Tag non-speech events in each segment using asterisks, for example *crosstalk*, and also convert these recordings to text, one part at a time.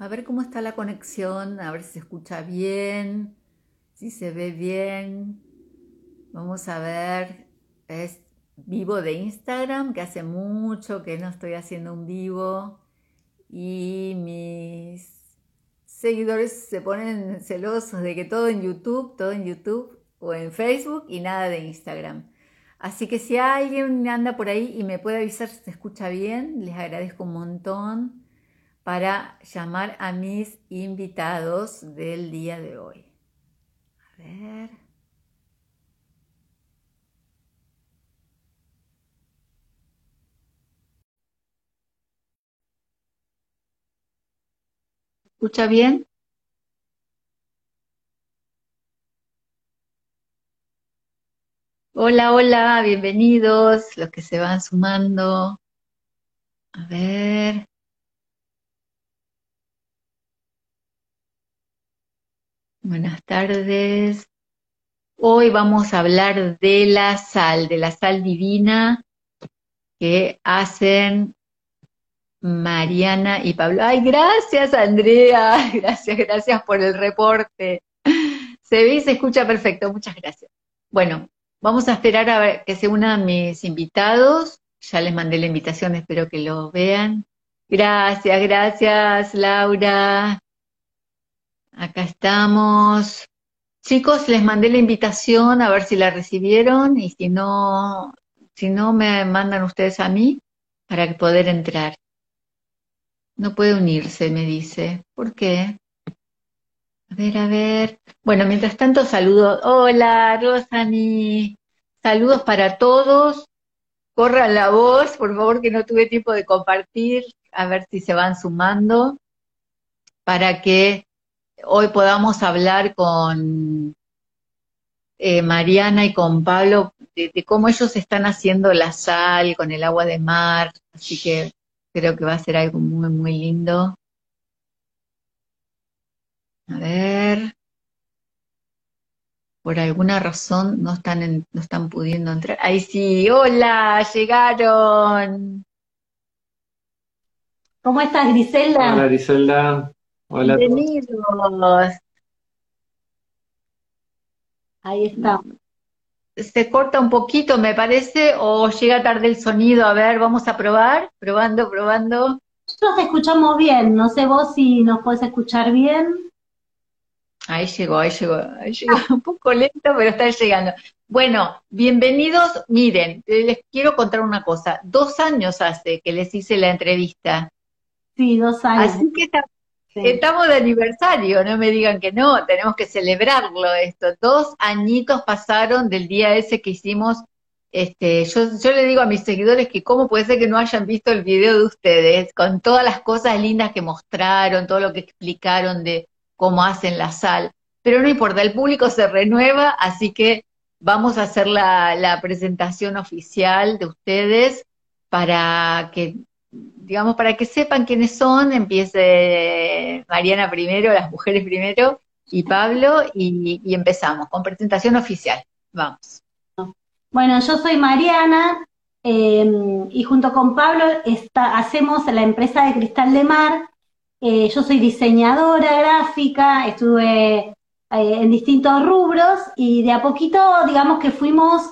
A ver cómo está la conexión, a ver si se escucha bien, si se ve bien. Vamos a ver, es vivo de Instagram, que hace mucho que no estoy haciendo un vivo y mis seguidores se ponen celosos de que todo en YouTube, todo en YouTube o en Facebook y nada de Instagram. Así que si alguien anda por ahí y me puede avisar si se escucha bien, les agradezco un montón para llamar a mis invitados del día de hoy. A ver. ¿Escucha bien? Hola, hola, bienvenidos los que se van sumando. A ver. Buenas tardes. Hoy vamos a hablar de la sal, de la sal divina que hacen Mariana y Pablo. Ay, gracias Andrea, *laughs* gracias, gracias por el reporte. Se ve y se escucha perfecto, muchas gracias. Bueno, Vamos a esperar a ver que se unan mis invitados. Ya les mandé la invitación, espero que lo vean. Gracias, gracias, Laura. Acá estamos. Chicos, les mandé la invitación a ver si la recibieron y si no, si no me mandan ustedes a mí para poder entrar. No puede unirse, me dice. ¿Por qué? A ver, a ver. Bueno, mientras tanto saludo. Hola, Rosani. Saludos para todos. Corran la voz, por favor, que no tuve tiempo de compartir. A ver si se van sumando para que hoy podamos hablar con eh, Mariana y con Pablo de, de, cómo ellos están haciendo la sal con el agua de mar. Así que creo que va a ser algo muy, muy lindo. A ver. Por alguna razón no están, no están pudiendo entrar. Ahí sí, hola, llegaron. ¿Cómo estás, Griselda? Hola, Griselda. Hola. Bienvenidos. Ahí está. Se corta un poquito, me parece, o llega tarde el sonido. A ver, vamos a probar. Probando, probando. Nosotros te escuchamos bien. No sé vos si nos puedes escuchar bien. Ahí llegó, ahí llegó, ahí llegó, *laughs* un poco lento, pero está llegando. Bueno, bienvenidos. Miren, les quiero contar una cosa. Dos años hace que les hice la entrevista. Sí, dos años. Así que está, estamos de aniversario, no me digan que no, tenemos que celebrarlo esto. Dos añitos pasaron del día ese que hicimos. Este, yo, le digo a mis seguidores que cómo puede ser que no hayan visto el video de ustedes, con todas las cosas lindas que mostraron, todo lo que explicaron de, cómo hacen la sal. Pero no importa, el público se renueva, así que vamos a hacer la presentación oficial de ustedes para que, digamos, para que sepan quiénes son. Empiece Mariana primero, las mujeres primero, y Pablo, y, empezamos con presentación oficial. Vamos. Bueno, yo soy Mariana, eh, y junto con Pablo está, hacemos la empresa de Cristal de Mar, eh, yo soy diseñadora gráfica, estuve eh, en distintos rubros y de a poquito, digamos que fuimos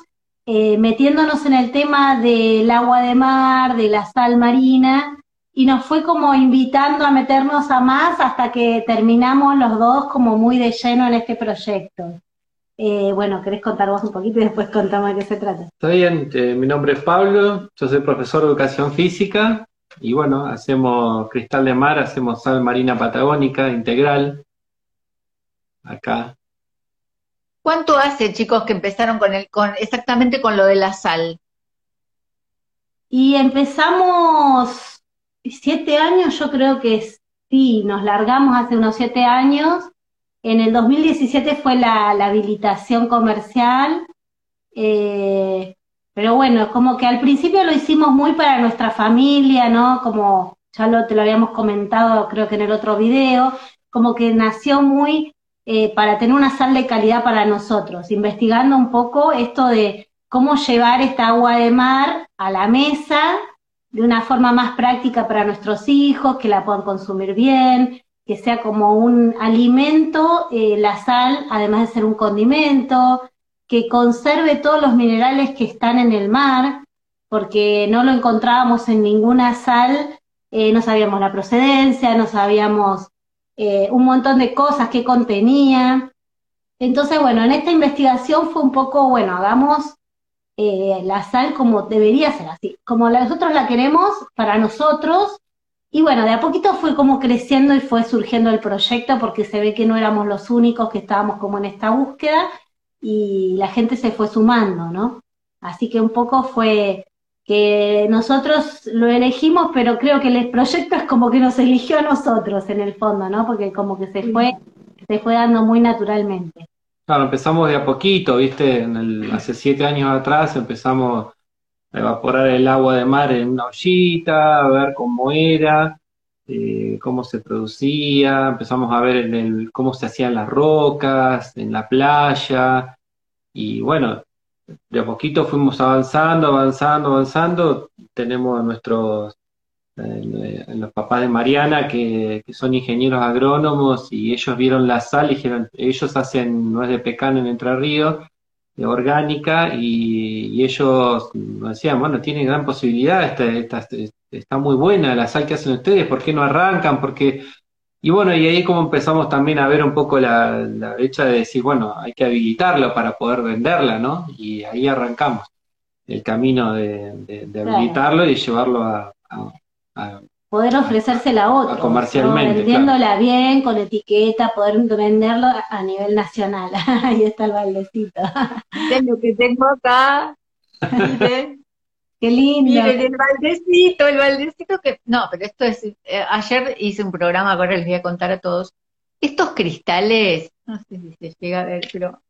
eh, metiéndonos en el tema del agua de mar, de la sal marina, y nos fue como invitando a meternos a más hasta que terminamos los dos como muy de lleno en este proyecto. bueno, ¿querés contar vos un poquito y después contamos de qué se trata? Está bien, mi nombre es Pablo, yo soy profesor de educación física y bueno, hacemos cristal de mar, hacemos sal marina patagónica integral. Acá. ¿Cuánto hace, chicos, que empezaron con el, con exactamente con lo de la sal? Y empezamos siete años, yo creo que sí, nos largamos hace unos siete años. En el 2017 fue la, habilitación comercial. Eh, pero bueno, como que al principio lo hicimos muy para nuestra familia, ¿no? Como ya lo, te lo habíamos comentado creo que en el otro video, como que nació muy eh, para tener una sal de calidad para nosotros, investigando un poco esto de cómo llevar esta agua de mar a la mesa de una forma más práctica para nuestros hijos, que la puedan consumir bien, que sea como un alimento, eh, la sal, además de ser un condimento, que conserve todos los minerales que están en el mar, porque no lo encontrábamos en ninguna sal, eh, no sabíamos la procedencia, no sabíamos eh, un montón de cosas que contenía. Entonces, bueno, en esta investigación fue un poco, bueno, hagamos la sal como debería ser así, como nosotros la queremos para nosotros, y bueno, de a poquito fue como creciendo y fue surgiendo el proyecto porque se ve que no éramos los únicos que estábamos como en esta búsqueda y la gente se fue sumando, ¿no? Así que un poco fue que nosotros lo elegimos, pero creo que el proyecto es como que nos eligió a nosotros en el fondo, ¿no? Porque como que se fue, se fue dando muy naturalmente. Claro, empezamos de a poquito, ¿viste? En el, hace siete años atrás empezamos evaporar el agua de mar en una ollita, a ver cómo era, eh, cómo se producía, empezamos a ver el, cómo se hacían las rocas, en la playa, y bueno, de a poquito fuimos avanzando, avanzando, avanzando, tenemos nuestros eh, los papás de Mariana, que, son ingenieros agrónomos, y ellos vieron la sal y dijeron, ellos hacen nuez de pecano en Entre Ríos, orgánica y, ellos decían, bueno, tienen gran posibilidad, está, está, muy buena la sal que hacen ustedes, ¿por qué no arrancan? Porque y bueno, y ahí como empezamos también a ver un poco la, la brecha de decir, bueno, hay que habilitarlo para poder venderla, ¿no? Y ahí arrancamos el camino de, habilitarlo y llevarlo a, poder ofrecérsela a otros. Comercialmente. Vendiéndola bien, con etiqueta, poder venderlo a nivel nacional. *laughs* Ahí está el baldecito. Es lo que tengo acá. *laughs* Qué lindo. Miren, el baldecito, el baldecito que. No, pero esto es. Eh, ayer hice un programa, ahora les voy a contar a todos. Estos cristales, no sé si se llega a ver, pero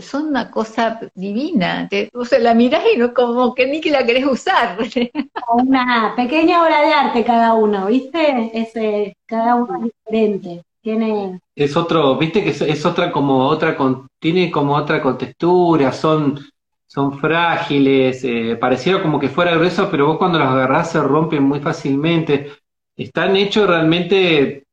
son una cosa divina. o sea, la mirás y no como que ni que la querés usar. *laughs* Una pequeña obra de arte cada uno, ¿viste? Es, cada uno es diferente. Tiene... Es otro, viste que es, otra como otra, con, tiene como otra contextura, son, son frágiles, eh, pareciera como que fuera grueso, pero vos cuando los agarrás se rompen muy fácilmente. Están hechos realmente,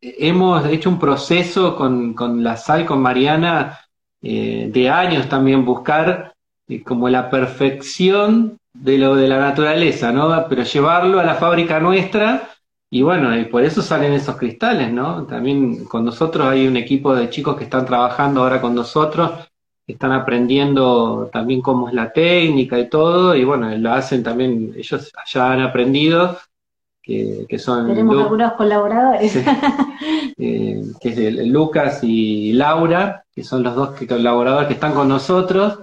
hemos hecho un proceso con, con la sal, con Mariana, eh, de años también buscar eh, como la perfección de lo de la naturaleza, ¿no? Pero llevarlo a la fábrica nuestra y bueno, y por eso salen esos cristales, ¿no? También con nosotros hay un equipo de chicos que están trabajando ahora con nosotros, están aprendiendo también cómo es la técnica y todo, y bueno, lo hacen también, ellos ya han aprendido que, son... Tenemos algunos colaboradores. *laughs* Eh, que es Lucas y Laura, que son los dos colaboradores que están con nosotros.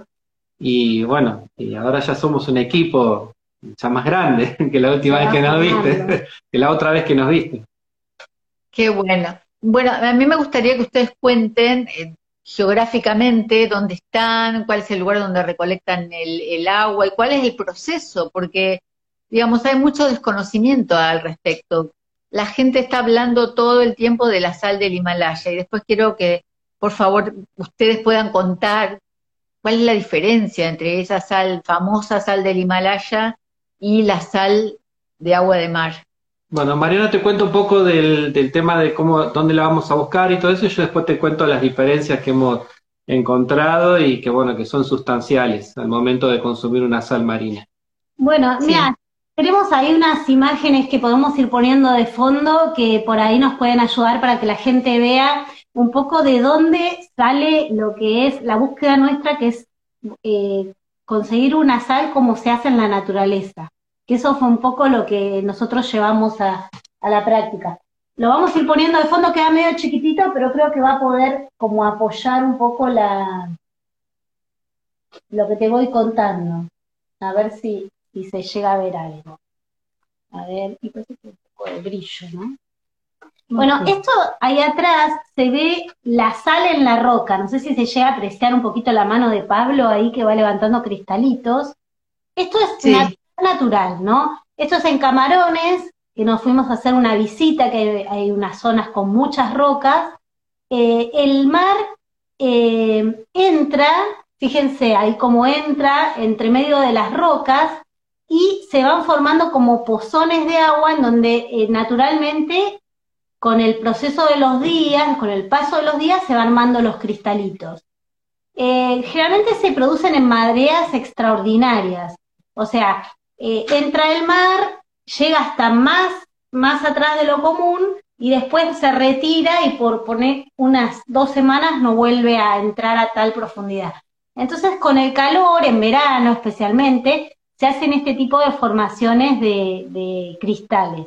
Y bueno, y ahora ya somos un equipo ya más grande *laughs* que la última vez que nos viste, *laughs* que la otra vez que nos viste. Qué bueno. Bueno, a mí me gustaría que ustedes cuenten eh, geográficamente dónde están, cuál es el lugar donde recolectan el, agua y cuál es el proceso, porque digamos, hay mucho desconocimiento al respecto. La gente está hablando todo el tiempo de la sal del Himalaya y después quiero que, por favor, ustedes puedan contar cuál es la diferencia entre esa sal, famosa sal del Himalaya y la sal de agua de mar. Bueno, Mariana, te cuento un poco del, del tema de cómo, dónde la vamos a buscar y todo eso, y yo después te cuento las diferencias que hemos encontrado y que, bueno, que son sustanciales al momento de consumir una sal marina. Bueno, mira, tenemos ahí unas imágenes que podemos ir poniendo de fondo que por ahí nos pueden ayudar para que la gente vea un poco de dónde sale lo que es la búsqueda nuestra, que es eh, conseguir una sal como se hace en la naturaleza. Que eso fue un poco lo que nosotros llevamos a, a la práctica. Lo vamos a ir poniendo de fondo, queda medio chiquitito, pero creo que va a poder como apoyar un poco la lo que te voy contando. A ver si, y se llega a ver algo. A ver, y pues un poco de brillo, ¿no? Bueno, esto ahí atrás se ve la sal en la roca. No sé si se llega a apreciar un poquito la mano de Pablo ahí que va levantando cristalitos. Esto es natural, ¿no? Esto es en Camarones, que nos fuimos a hacer una visita, que hay, unas zonas con muchas rocas. Eh, el mar eh, entra, fíjense ahí cómo entra entre medio de las rocas y se van formando como pozones de agua en donde eh, naturalmente con el proceso de los días, con el paso de los días, se van armando los cristalitos. Generalmente se producen en mareas extraordinarias, o sea, eh, entra el mar, llega hasta más, más atrás de lo común y después se retira y por poner unas dos semanas no vuelve a entrar a tal profundidad. Entonces, con el calor, en verano especialmente, se hacen este tipo de formaciones de, cristales.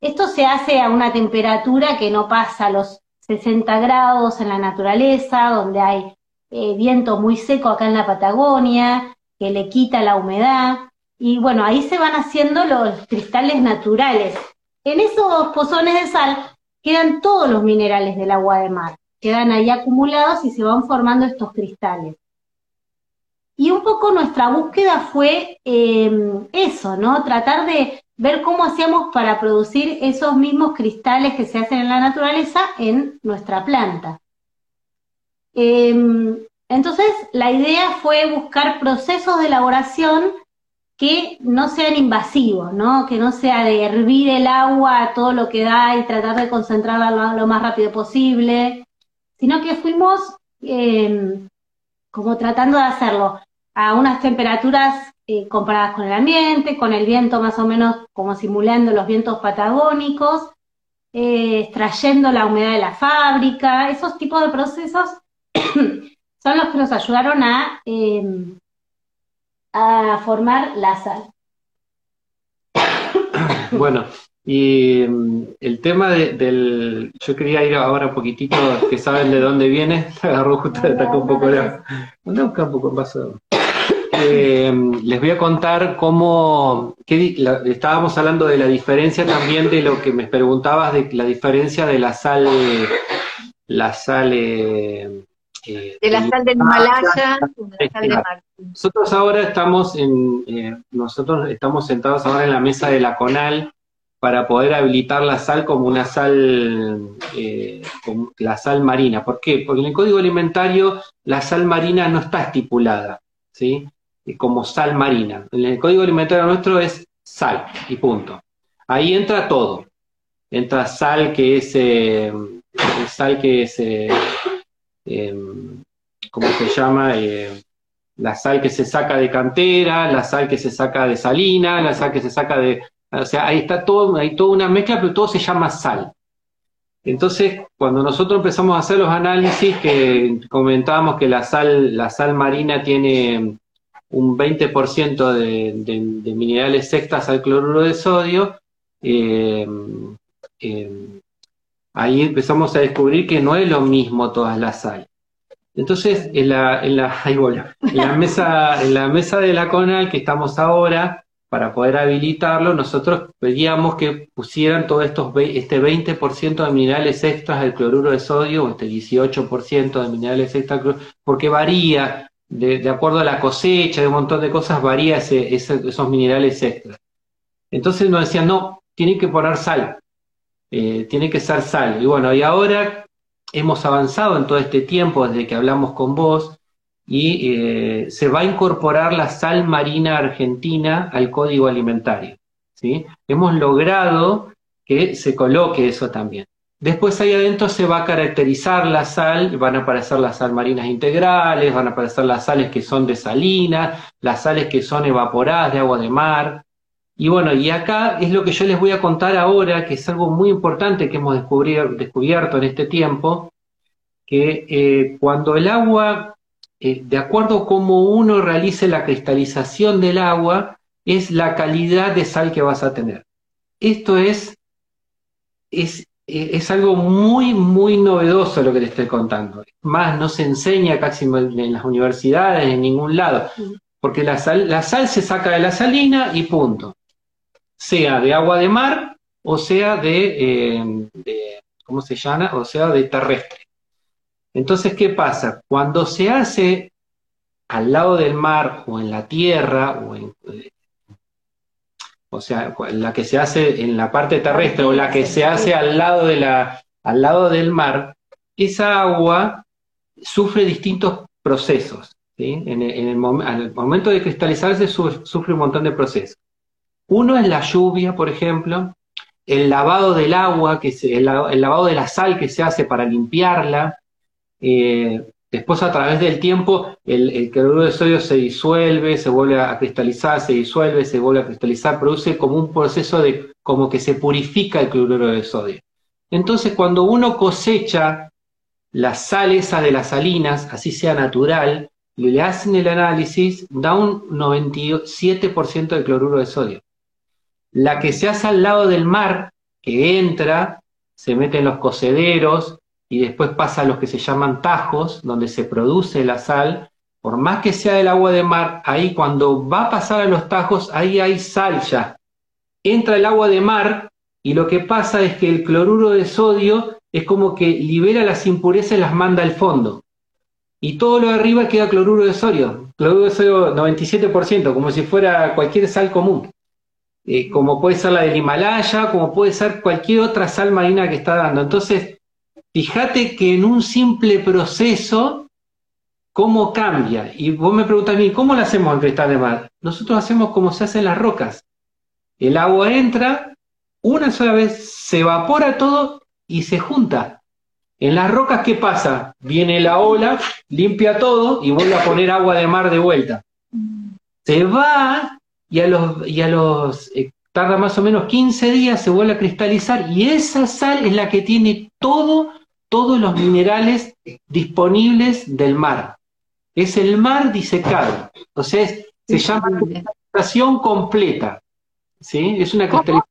Esto se hace a una temperatura que no pasa los 60 grados en la naturaleza, donde hay eh, viento muy seco acá en la Patagonia, que le quita la humedad. Y bueno, ahí se van haciendo los cristales naturales. En esos pozones de sal quedan todos los minerales del agua de mar, quedan ahí acumulados y se van formando estos cristales. Y un poco nuestra búsqueda fue em, eso, ¿no? Tratar de ver cómo hacíamos para producir esos mismos cristales que se hacen en la naturaleza en nuestra planta. Em, entonces, la idea fue buscar procesos de elaboración que no sean invasivos, ¿no? Que no sea de hervir el agua a todo lo que da y tratar de concentrarla lo, más rápido posible, sino que fuimos em, como tratando de hacerlo a unas temperaturas eh, comparadas con el ambiente, con el viento más o menos como simulando los vientos patagónicos, eh, extrayendo la humedad de la fábrica, esos tipos de procesos *clears throat* son los que nos ayudaron a em, a formar la sal. *coughs* Bueno, y mm, el tema del. Yo quería ir ahora un poquitito, que saben de dónde viene. *laughs* Agarró justo, un poco la. un poco en eh, les voy a contar cómo. estábamos hablando de la diferencia también de lo que me preguntabas, de la diferencia de la sal. La sal. Eh, de la sal del Himalaya, de la sal de Nosotros ahora estamos en, eh, nosotros estamos sentados ahora en la mesa de la CONAL para poder habilitar la sal como una sal, eh, como la sal marina. ¿Por qué? Porque en el Código Alimentario la sal marina no está estipulada, ¿sí? Como sal marina. En el Código Alimentario nuestro es sal y punto. Ahí entra todo. Entra sal que es, sal que es Em, ¿cómo se llama? Eh, la sal que se saca de cantera, la sal que se saca de salina, la sal que se saca de... O sea, ahí está todo, hay toda una mezcla, pero todo se llama sal. Entonces, cuando nosotros empezamos a hacer los análisis, que comentábamos que la sal, la sal marina tiene un 20% de, de, minerales extras al cloruro de sodio, eh, ahí empezamos a descubrir que no es lo mismo todas las sal. Entonces, en la, en la, mesa, en la mesa de la CONAL que estamos ahora, para poder habilitarlo, nosotros pedíamos que pusieran todo estos, este 20% de minerales extras del cloruro de sodio, o este 18% de minerales extras, porque varía, de, acuerdo a la cosecha, de un montón de cosas, varía ese, esos minerales extras. Entonces nos decían, no, tienen que poner sal, eh, tiene que ser sal. Y bueno, y ahora hemos avanzado en todo este tiempo desde que hablamos con vos y eh, se va a incorporar la sal marina argentina al código alimentario. ¿sí? Hemos logrado que se coloque eso también. Después ahí adentro se va a caracterizar la sal, van a aparecer las sal marinas integrales, van a aparecer las sales que son de salina, las sales que son evaporadas de agua de mar, y bueno, y acá es lo que yo les voy a contar ahora, que es algo muy importante que hemos descubierto en este tiempo, que eh, cuando el agua, eh, de acuerdo a cómo uno realice la cristalización del agua, es la calidad de sal que vas a tener. Esto es, es, es algo muy, muy novedoso lo que les estoy contando. Más, no se enseña casi en las universidades, en ningún lado, porque la sal, la sal se saca de la salina y punto sea de agua de mar o sea de, eh, ¿cómo se llama? O sea de terrestre. Entonces, ¿qué pasa? Cuando se hace al lado del mar o en la tierra o eh, o sea, la que se hace en la parte terrestre o la que se hace al lado, de la, al lado del mar, esa agua sufre distintos procesos. En, el, al momento de cristalizarse sufre un montón de procesos. Uno es la lluvia, por ejemplo, el lavado del agua, el, lavado de la sal que se hace para limpiarla. Eh, después, a través del tiempo, el, el, cloruro de sodio se disuelve, se vuelve a cristalizar, se disuelve, se vuelve a cristalizar, produce como un proceso de como que se purifica el cloruro de sodio. Entonces, cuando uno cosecha la sal esa de las salinas, así sea natural, y le hacen el análisis, da un 97% de cloruro de sodio. La que se hace al lado del mar, que entra, se mete en los cocederos y después pasa a los que se llaman tajos, donde se produce la sal, por más que sea del agua de mar, ahí cuando va a pasar a los tajos, ahí hay sal ya. Entra el agua de mar y lo que pasa es que el cloruro de sodio es como que libera las impurezas y las manda al fondo. Y todo lo de arriba queda cloruro de sodio. Cloruro de sodio 97%, como si fuera cualquier sal común. Eh, como puede ser la del Himalaya, como puede ser cualquier otra sal marina que está dando. Entonces, fíjate que en un simple proceso, ¿cómo cambia? Y vos me preguntas a mí, ¿cómo lo hacemos en cristal de mar? Nosotros hacemos como se hace en las rocas. El agua entra, una sola vez se evapora todo y se junta. En las rocas, ¿qué pasa? Viene la ola, limpia todo y vuelve a poner agua de mar de vuelta. Se va y a los, y a los eh, tarda más o menos 15 días, se vuelve a cristalizar y esa sal es la que tiene todo, todos los minerales disponibles del mar. Es el mar disecado. Entonces, se llama cristalización completa. ¿sí? Es una cristalización,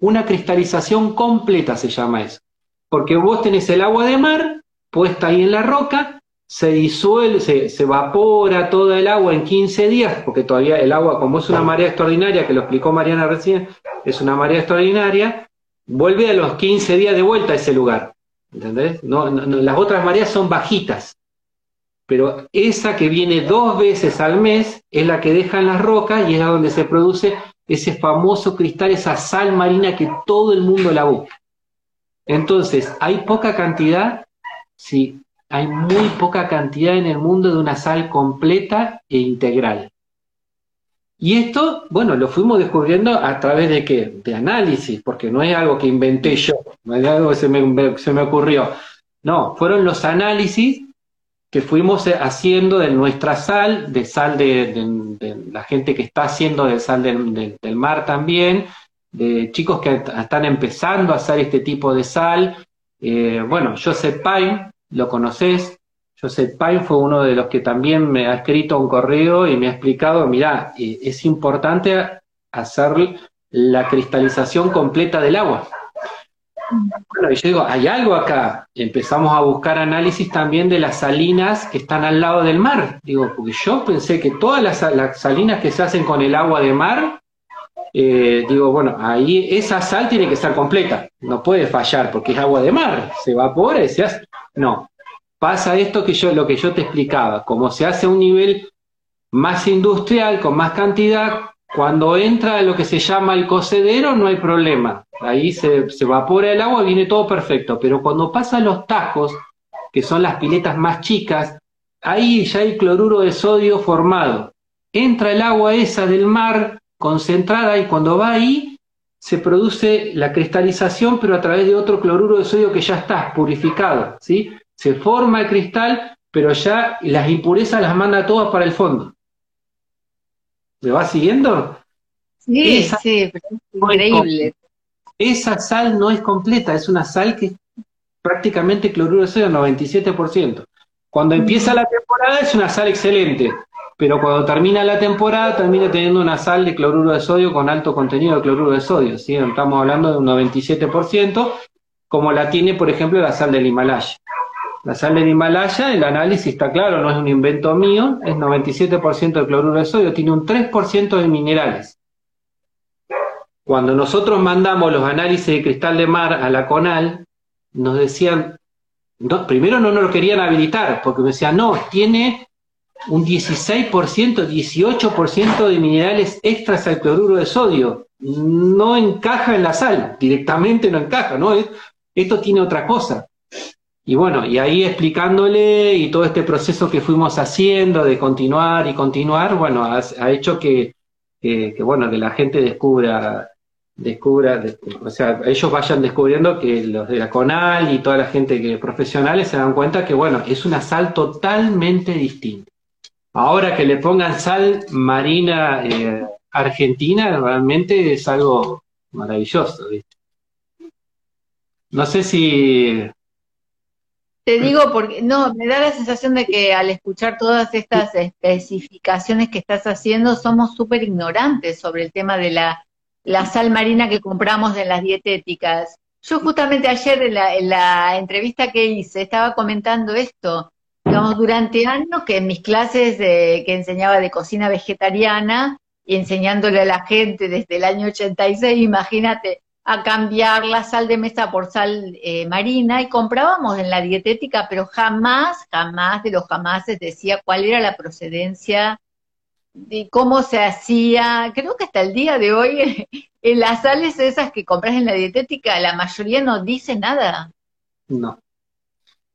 una cristalización completa, se llama eso. Porque vos tenés el agua de mar puesta ahí en la roca se disuelve, se, evapora toda el agua en 15 días, porque todavía el agua, como es una marea extraordinaria, que lo explicó Mariana recién, es una marea extraordinaria, vuelve a los 15 días de vuelta a ese lugar. ¿Entendés? No, las otras mareas son bajitas, pero esa que viene dos veces al mes es la que deja en las rocas y es donde se produce ese famoso cristal, esa sal marina que todo el mundo la busca. Entonces, hay poca cantidad, sí, hay muy poca cantidad en el mundo de una sal completa e integral. Y esto, bueno, lo fuimos descubriendo a través de qué? De análisis, porque no es algo que inventé yo, no es algo que se me, se me ocurrió. No, fueron los análisis que fuimos haciendo de nuestra sal, de sal de, la gente que está haciendo de sal del mar también, de chicos que están empezando a hacer este tipo de sal. Eh, bueno, Joseph Pine, lo conoces. Joseph Pine fue uno de los que también me ha escrito un correo y me ha explicado, mira, eh, es importante hacer la cristalización completa del agua. Bueno, y yo digo, hay algo acá. Empezamos a buscar análisis también de las salinas que están al lado del mar. Digo, porque yo pensé que todas las, salinas que se hacen con el agua de mar, eh, digo, bueno, ahí esa sal tiene que estar completa. No puede fallar porque es agua de mar. Se evapora y se hace. No, pasa esto que yo, lo que yo te explicaba, como se hace a un nivel más industrial, con más cantidad, cuando entra lo que se llama el cocedero no hay problema, ahí se, se evapora el agua, viene todo perfecto, pero cuando pasan los tajos, que son las piletas más chicas, ahí ya hay cloruro de sodio formado. Entra el agua esa del mar concentrada y cuando va ahí se produce la cristalización, pero a través de otro cloruro de sodio que ya está purificado, ¿sí? Se forma el cristal, pero ya las impurezas las manda todas para el fondo. ¿Me va siguiendo? Sí, sí, increíble. esa sal no es completa, es una sal que es prácticamente cloruro de sodio, 97%. Cuando empieza la temporada es una sal excelente, pero cuando termina la temporada termina teniendo una sal de cloruro de sodio con alto contenido de cloruro de sodio, ¿sí? estamos hablando de un 97%, como la tiene, por ejemplo, la sal del Himalaya. La sal del Himalaya, el análisis está claro, no es un invento mío, es 97% de cloruro de sodio, tiene un 3% de minerales. Cuando nosotros mandamos los análisis de cristal de mar a la CONAL, nos decían, primero no nos lo querían habilitar, porque me decían, no, tiene un 16%, 18% de minerales extras al cloruro de sodio. No encaja en la sal, directamente no encaja, ¿no? Esto tiene otra cosa. Y bueno, y ahí explicándole y todo este proceso que fuimos haciendo de continuar y continuar, bueno, ha, hecho que, que, bueno, que la gente descubra descubra, o sea, ellos vayan descubriendo que los de la CONAL y toda la gente que profesionales se dan cuenta que, bueno, es una sal totalmente distinta. Ahora que le pongan sal marina eh, argentina, realmente es algo maravilloso, ¿viste? No sé si te digo porque, no, me da la sensación de que al escuchar todas estas especificaciones que estás haciendo, somos súper ignorantes sobre el tema de la, sal marina que compramos en las dietéticas. Yo justamente ayer en la entrevista que hice estaba comentando esto. Digamos, durante años que en mis clases de, que enseñaba de cocina vegetariana y enseñándole a la gente desde el año 86, imagínate, a cambiar la sal de mesa por sal eh, marina y comprábamos en la dietética, pero jamás, jamás de los jamases decía cuál era la procedencia, de cómo se hacía. Creo que hasta el día de hoy, *laughs* en las sales esas que compras en la dietética, la mayoría no dice nada. No.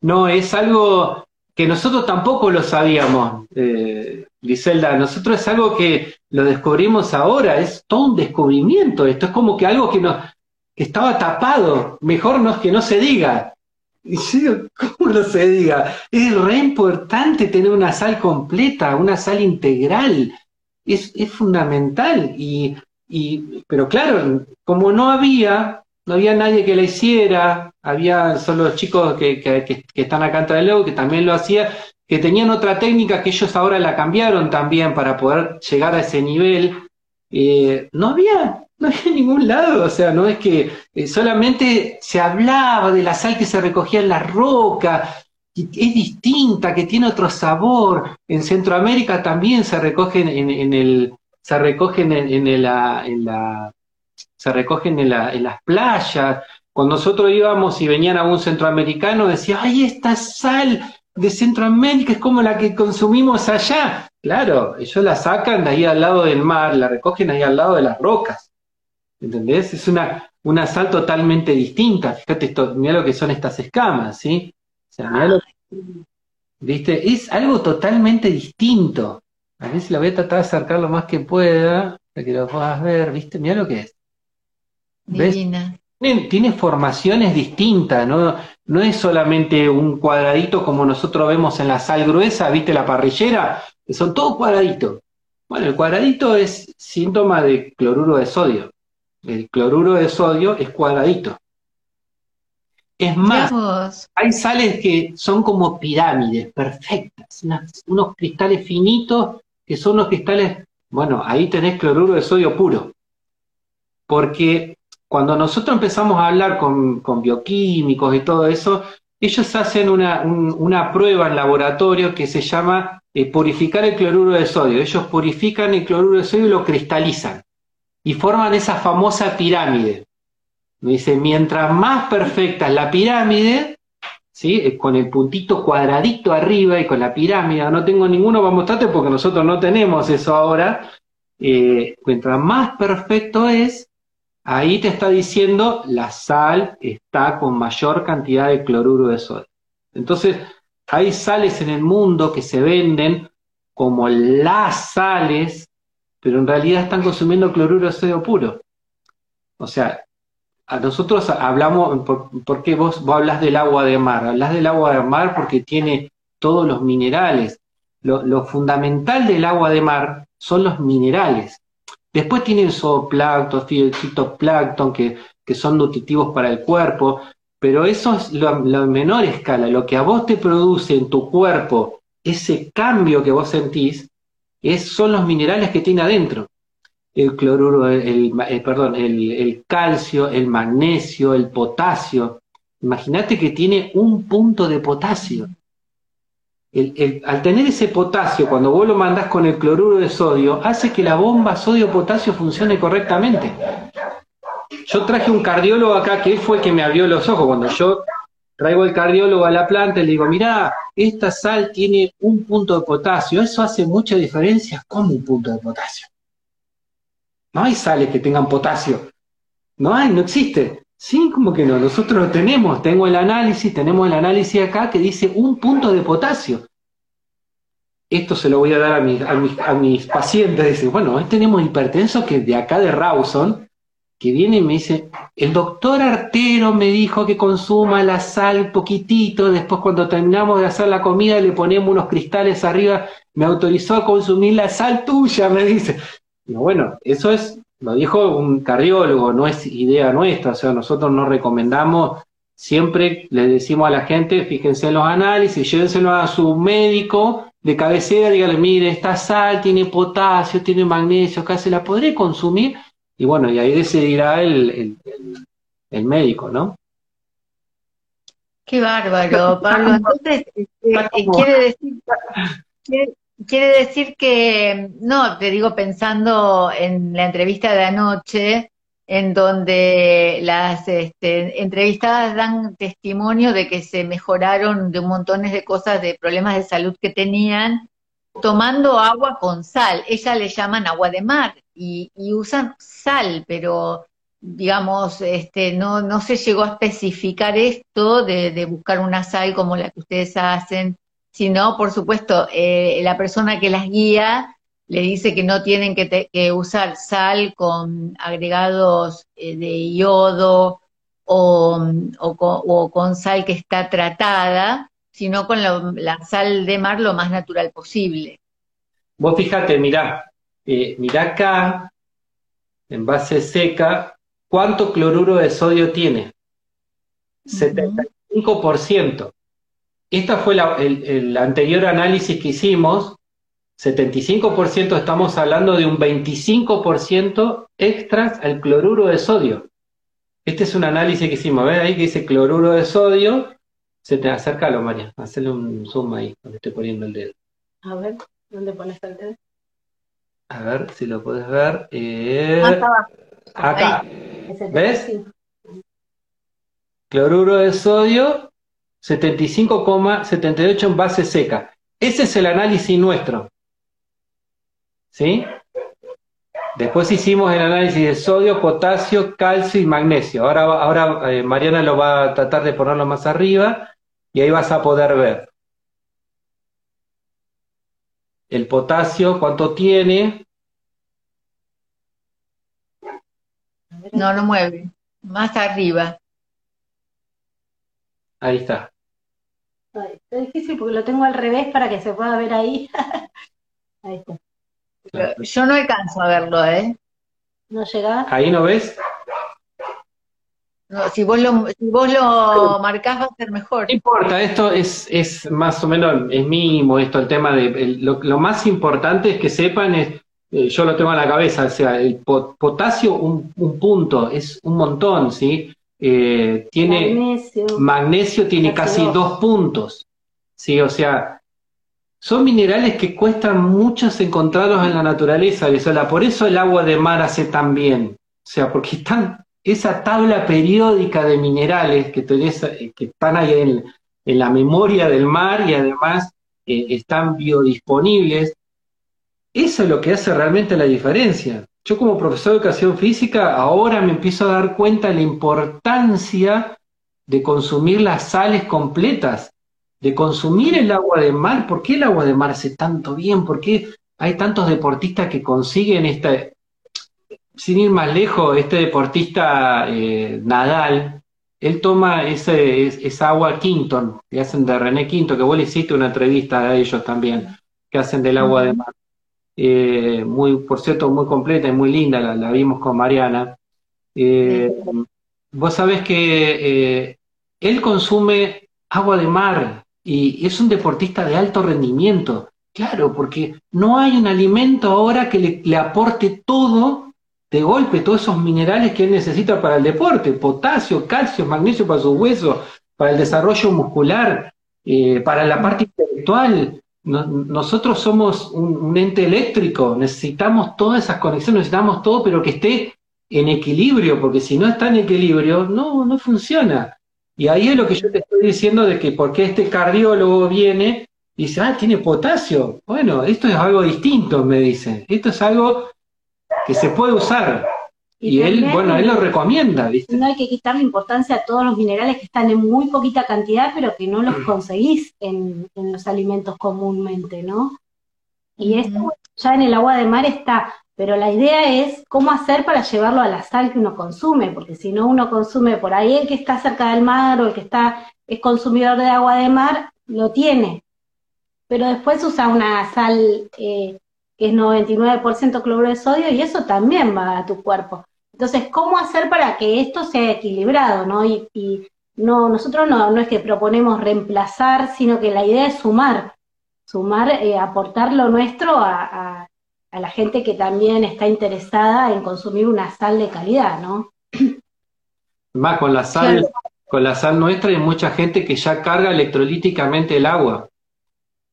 No, es algo que nosotros tampoco lo sabíamos, eh, Griselda. Nosotros es algo que lo descubrimos ahora, es todo un descubrimiento. Esto es como que algo que nos, estaba tapado, mejor no, que no se diga. ¿cómo no se diga? Es re importante tener una sal completa, una sal integral. Es, fundamental. Y, pero claro, como no había, no había nadie que la hiciera, había solo chicos que, que, que, están acá en que también lo hacían, que tenían otra técnica que ellos ahora la cambiaron también para poder llegar a ese nivel. Eh, no había, no había ningún lado, o sea, no es que eh, solamente se hablaba de la sal que se recogía en la roca, y es distinta, que tiene otro sabor. En Centroamérica también se recogen en, el, se recogen en, la, en la, se recogen en, la, en las playas. Cuando nosotros íbamos y venían a un centroamericano, decía, ay, esta sal de Centroamérica es como la que consumimos allá. Claro, ellos la sacan de ahí al lado del mar, la recogen ahí al lado de las rocas. ¿Entendés? Es una, una sal totalmente distinta. Fíjate, esto, mira lo que son estas escamas, ¿sí? O sea, lo ¿Viste? Es algo totalmente distinto. A ver si la voy a tratar de acercar lo más que pueda, para que lo puedas ver, ¿viste? Mira lo que es. Tiene, tiene, formaciones distintas, ¿no? No es solamente un cuadradito como nosotros vemos en la sal gruesa, ¿viste? La parrillera, son todos cuadraditos. Bueno, el cuadradito es síntoma de cloruro de sodio el cloruro de sodio es cuadradito. Es más, hay sales que son como pirámides perfectas, unos cristales finitos que son los cristales, bueno, ahí tenés cloruro de sodio puro. Porque cuando nosotros empezamos a hablar con, bioquímicos y todo eso, ellos hacen una, prueba en laboratorio que se llama eh, purificar el cloruro de sodio. Ellos purifican el cloruro de sodio y lo cristalizan y forman esa famosa pirámide. dice, mientras más perfecta es la pirámide, ¿sí? Eh, con el puntito cuadradito arriba y con la pirámide, no tengo ninguno para mostrarte porque nosotros no tenemos eso ahora, eh, mientras más perfecto es, ahí te está diciendo la sal está con mayor cantidad de cloruro de sodio. Entonces, hay sales en el mundo que se venden como las sales pero en realidad están consumiendo cloruro de sodio puro. O sea, a nosotros hablamos, por, qué vos, vos hablas del agua de mar? Hablas del agua de mar porque tiene todos los minerales. Lo, fundamental del agua de mar son los minerales. Después tienen zooplancton, fitoplancton, que, que son nutritivos para el cuerpo, pero eso es la menor escala. Lo que a vos te produce en tu cuerpo, ese cambio que vos sentís, es, son los minerales que tiene adentro. El cloruro, el, perdón, el, calcio, el magnesio, el potasio. Imagínate que tiene un punto de potasio. Al tener ese potasio, cuando vos lo mandás con el cloruro de sodio, hace que la bomba sodio-potasio funcione correctamente. Yo traje un cardiólogo acá que fue el que me abrió los ojos. Cuando yo traigo el cardiólogo a la planta y le digo, mirá, esta sal tiene un punto de potasio, eso hace mucha diferencia. ¿Cómo un punto de potasio? No hay sales que tengan potasio. No hay, no existe. Sí, como que no, nosotros lo tenemos, tengo el análisis, tenemos el análisis acá que dice un punto de potasio. Esto se lo voy a dar a mis, pacientes, dice, bueno, tenemos hipertenso que de acá de Rawson que viene y me dice, el doctor Artero me dijo que consuma la sal poquitito, después cuando terminamos de hacer la comida le ponemos unos cristales arriba, me autorizó a consumir la sal tuya, me dice. Y bueno, eso es, lo dijo un cardiólogo, no es idea nuestra, o sea, nosotros no recomendamos, siempre le decimos a la gente, fíjense en los análisis, llévenselo a su médico de cabecera, dígale, mire, esta sal tiene potasio, tiene magnesio, casi la podré consumir y bueno, y ahí decidirá el, el, médico, ¿no? Qué bárbaro, Pablo. *laughs* Entonces, eh, quiere decir, quiere, decir que, no, te digo pensando en la entrevista de anoche, en donde las este, entrevistadas dan testimonio de que se mejoraron de un montón de cosas, de problemas de salud que tenían, tomando agua con sal. Ella le llaman agua de mar y, usan sal, pero digamos, este, no, no se llegó a especificar esto de, buscar una sal como la que ustedes hacen, sino, por supuesto, eh, la persona que las guía le dice que no tienen que, usar sal con agregados eh, de yodo o, con, sal que está tratada, sino con la sal de mar lo más natural posible. Vos fíjate, mirá, eh, mirá acá, en base seca, ¿cuánto cloruro de sodio tiene? 75%. Esta fue el, anterior análisis que hicimos, 75% estamos hablando de un 25% extras al cloruro de sodio. Este es un análisis que hicimos, ¿ves ahí que dice cloruro de sodio? Se te acércalo, María, hazle un zoom ahí, donde estoy poniendo el dedo. A ver, ¿dónde pones el dedo? A ver si lo puedes ver. Eh, acá. ¿Ves? Cloruro de sodio, 75,78 en base seca. Ese es el análisis nuestro. ¿Sí? Después hicimos el análisis de sodio, potasio, calcio y magnesio. Ahora, ahora eh, Mariana lo va a tratar de ponerlo más arriba y ahí vas a poder ver el potasio, ¿cuánto tiene? No lo mueve, más arriba. Ahí está. Está difícil porque lo tengo al revés para que se pueda ver ahí. *laughs* ahí está. Yo no alcanzo a verlo, ¿eh? ¿No llega? ¿Ahí no ves? No, si vos lo, si vos lo marcás va a ser mejor. No importa, esto es, es más o menos, es mínimo esto, el tema de, lo, más importante es que sepan, es, eh, yo lo tengo en la cabeza, o sea, el potasio un, punto, es un montón, ¿sí? Eh, tiene, magnesio, magnesio tiene casi dos puntos, ¿sí? O sea, son minerales que cuestan muchos encontrarlos en la naturaleza, por eso el agua de mar hace tan bien, o sea, porque están esa tabla periódica de minerales que, eh, que están ahí en, la memoria del mar y además eh, están biodisponibles, eso es lo que hace realmente la diferencia. Yo como profesor de educación física ahora me empiezo a dar cuenta de la importancia de consumir las sales completas, de consumir el agua de mar. ¿Por qué el agua de mar hace tanto bien? ¿Por qué hay tantos deportistas que consiguen esta, sin ir más lejos, este deportista eh, Nadal, él toma ese, esa agua Quinton, que hacen de René Quinto, que vos le hiciste una entrevista a ellos también, que hacen del agua de mar. Eh, muy, por cierto, muy completa y muy linda, la, vimos con Mariana. Eh, vos sabés que él consume agua de mar y es un deportista de alto rendimiento. Claro, porque no hay un alimento ahora que le, le aporte todo de golpe todos esos minerales que él necesita para el deporte, potasio, calcio, magnesio para sus huesos, para el desarrollo muscular, eh, para la parte intelectual. Nosotros somos un, ente eléctrico, necesitamos todas esas conexiones, necesitamos todo, pero que esté en equilibrio, porque si no está en equilibrio, no, no funciona. Y ahí es lo que yo te estoy diciendo de que porque este cardiólogo viene y dice, ah, tiene potasio. Bueno, esto es algo distinto, me dice. Esto es algo que se puede usar. Y, él, bueno, él lo recomienda, ¿viste? No hay que quitarle importancia a todos los minerales que están en muy poquita cantidad, pero que no los conseguís en, los alimentos comúnmente, ¿no? Y esto ya en el agua de mar está pero la idea es cómo hacer para llevarlo a la sal que uno consume, porque si no uno consume por ahí el que está cerca del mar o el que está es consumidor de agua de mar, lo tiene, pero después usa una sal eh, que es 99% cloruro de sodio y eso también va a tu cuerpo. Entonces, ¿cómo hacer para que esto sea equilibrado, no? Y, no, nosotros no, no es que proponemos reemplazar, sino que la idea es sumar, sumar, eh, aportar lo nuestro a, a la gente que también está interesada en consumir una sal de calidad, ¿no? Más con la sal, con la sal nuestra hay mucha gente que ya carga electrolíticamente el agua.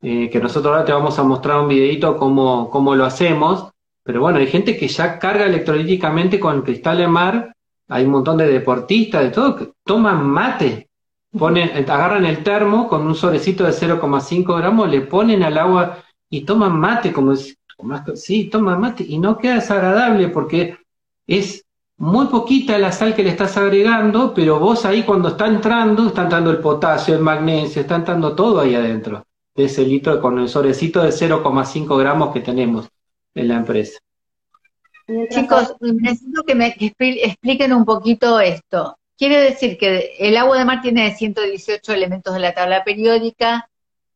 Eh, que nosotros ahora te vamos a mostrar un videito cómo, cómo lo hacemos, pero bueno, hay gente que ya carga electrolíticamente con cristal de mar, hay un montón de deportistas, de todo, que toman mate, ponen, agarran el termo con un sobrecito de 0,5 gramos, le ponen al agua y toman mate, como sí, toma mate, y no queda desagradable porque es muy poquita la sal que le estás agregando, pero vos ahí cuando está entrando, está entrando el potasio, el magnesio, está entrando todo ahí adentro, de ese litro con el sobrecito de 0,5 gramos que tenemos en la empresa. Chicos, necesito que me expliquen un poquito esto. Quiere decir que el agua de mar tiene 118 elementos de la tabla periódica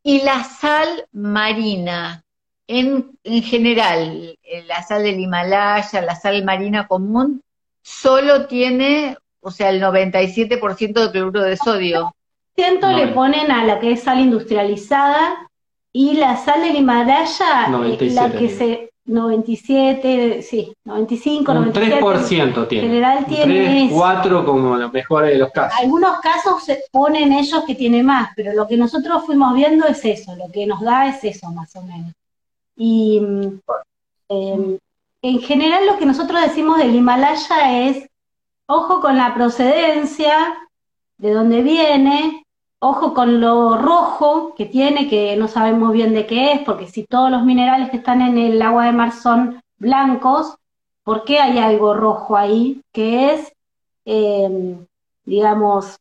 y la sal marina en, general, eh, la sal del Himalaya, la sal marina común, solo tiene, o sea, el 97% de cloruro de sodio. Ciento le ponen a la que es sal industrializada y la sal del Himalaya, eh, la que se 97, sí, 95, Un 3% tiene. En general tiene 3, 4 como lo mejor de los casos. Algunos casos se ponen ellos que tiene más, pero lo que nosotros fuimos viendo es eso, lo que nos da es eso más o menos. Y em, en general lo que nosotros decimos del Himalaya es, ojo con la procedencia, de dónde viene, ojo con lo rojo que tiene, que no sabemos bien de qué es, porque si todos los minerales que están en el agua de mar son blancos, ¿por qué hay algo rojo ahí? Que es, em, digamos,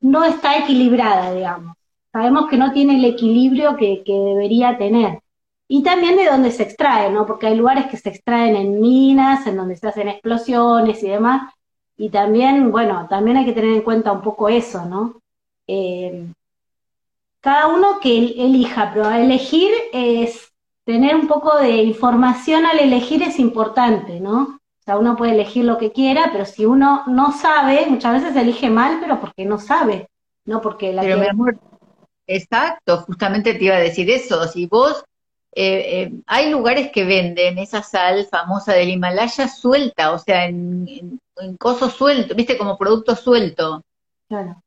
no está equilibrada, digamos. Sabemos que no tiene el equilibrio que debería tener. Y también de dónde se extrae, ¿no? Porque hay lugares que se extraen en minas, en donde se hacen explosiones y demás. Y también, bueno, también hay que tener en cuenta un poco eso, ¿no? Eh, cada uno que elija, pero elegir es tener un poco de información al elegir es importante, ¿no? O sea, uno puede elegir lo que quiera, pero si uno no sabe, muchas veces elige mal, pero porque no sabe, no porque la pero, mi amor, exacto, justamente te iba a decir eso, si vos eh, eh, hay lugares que venden esa sal famosa del Himalaya suelta, o sea, en, en, coso suelto, viste, como producto suelto. Claro.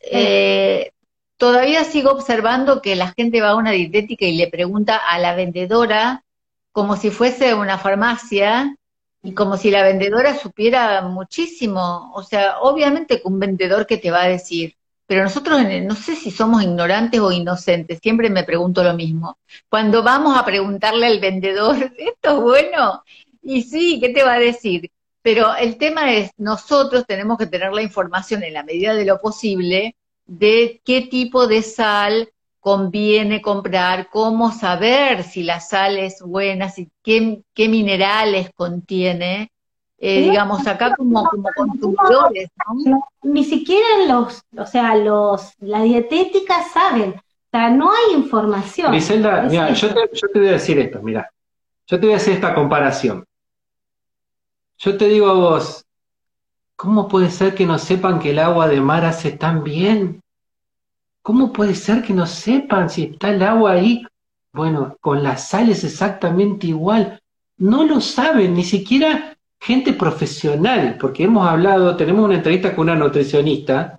Eh, todavía sigo observando que la gente va a una dietética y le pregunta a la vendedora como si fuese una farmacia y como si la vendedora supiera muchísimo. O sea, obviamente que un vendedor que te va a decir, pero nosotros no sé si somos ignorantes o inocentes, siempre me pregunto lo mismo. Cuando vamos a preguntarle al vendedor, *laughs* ¿esto es bueno? Y sí, ¿qué te va a decir? Pero el tema es, nosotros tenemos que tener la información en la medida de lo posible de qué tipo de sal conviene comprar, cómo saber si la sal es buena, si qué, qué minerales contiene, eh, digamos, acá como, como consumidores, ¿no? Ni siquiera los, o sea, los, la dietética saben, o sea, no hay información. Griselda, mira, yo te, yo te voy a decir esto, mira, yo te voy a hacer esta comparación. Yo te digo a vos, ¿cómo puede ser que no sepan que el agua de mar hace tan bien? ¿Cómo puede ser que no sepan si está el agua ahí? Bueno, con la sal es exactamente igual. No lo saben, ni siquiera gente profesional, porque hemos hablado, tenemos una entrevista con una nutricionista,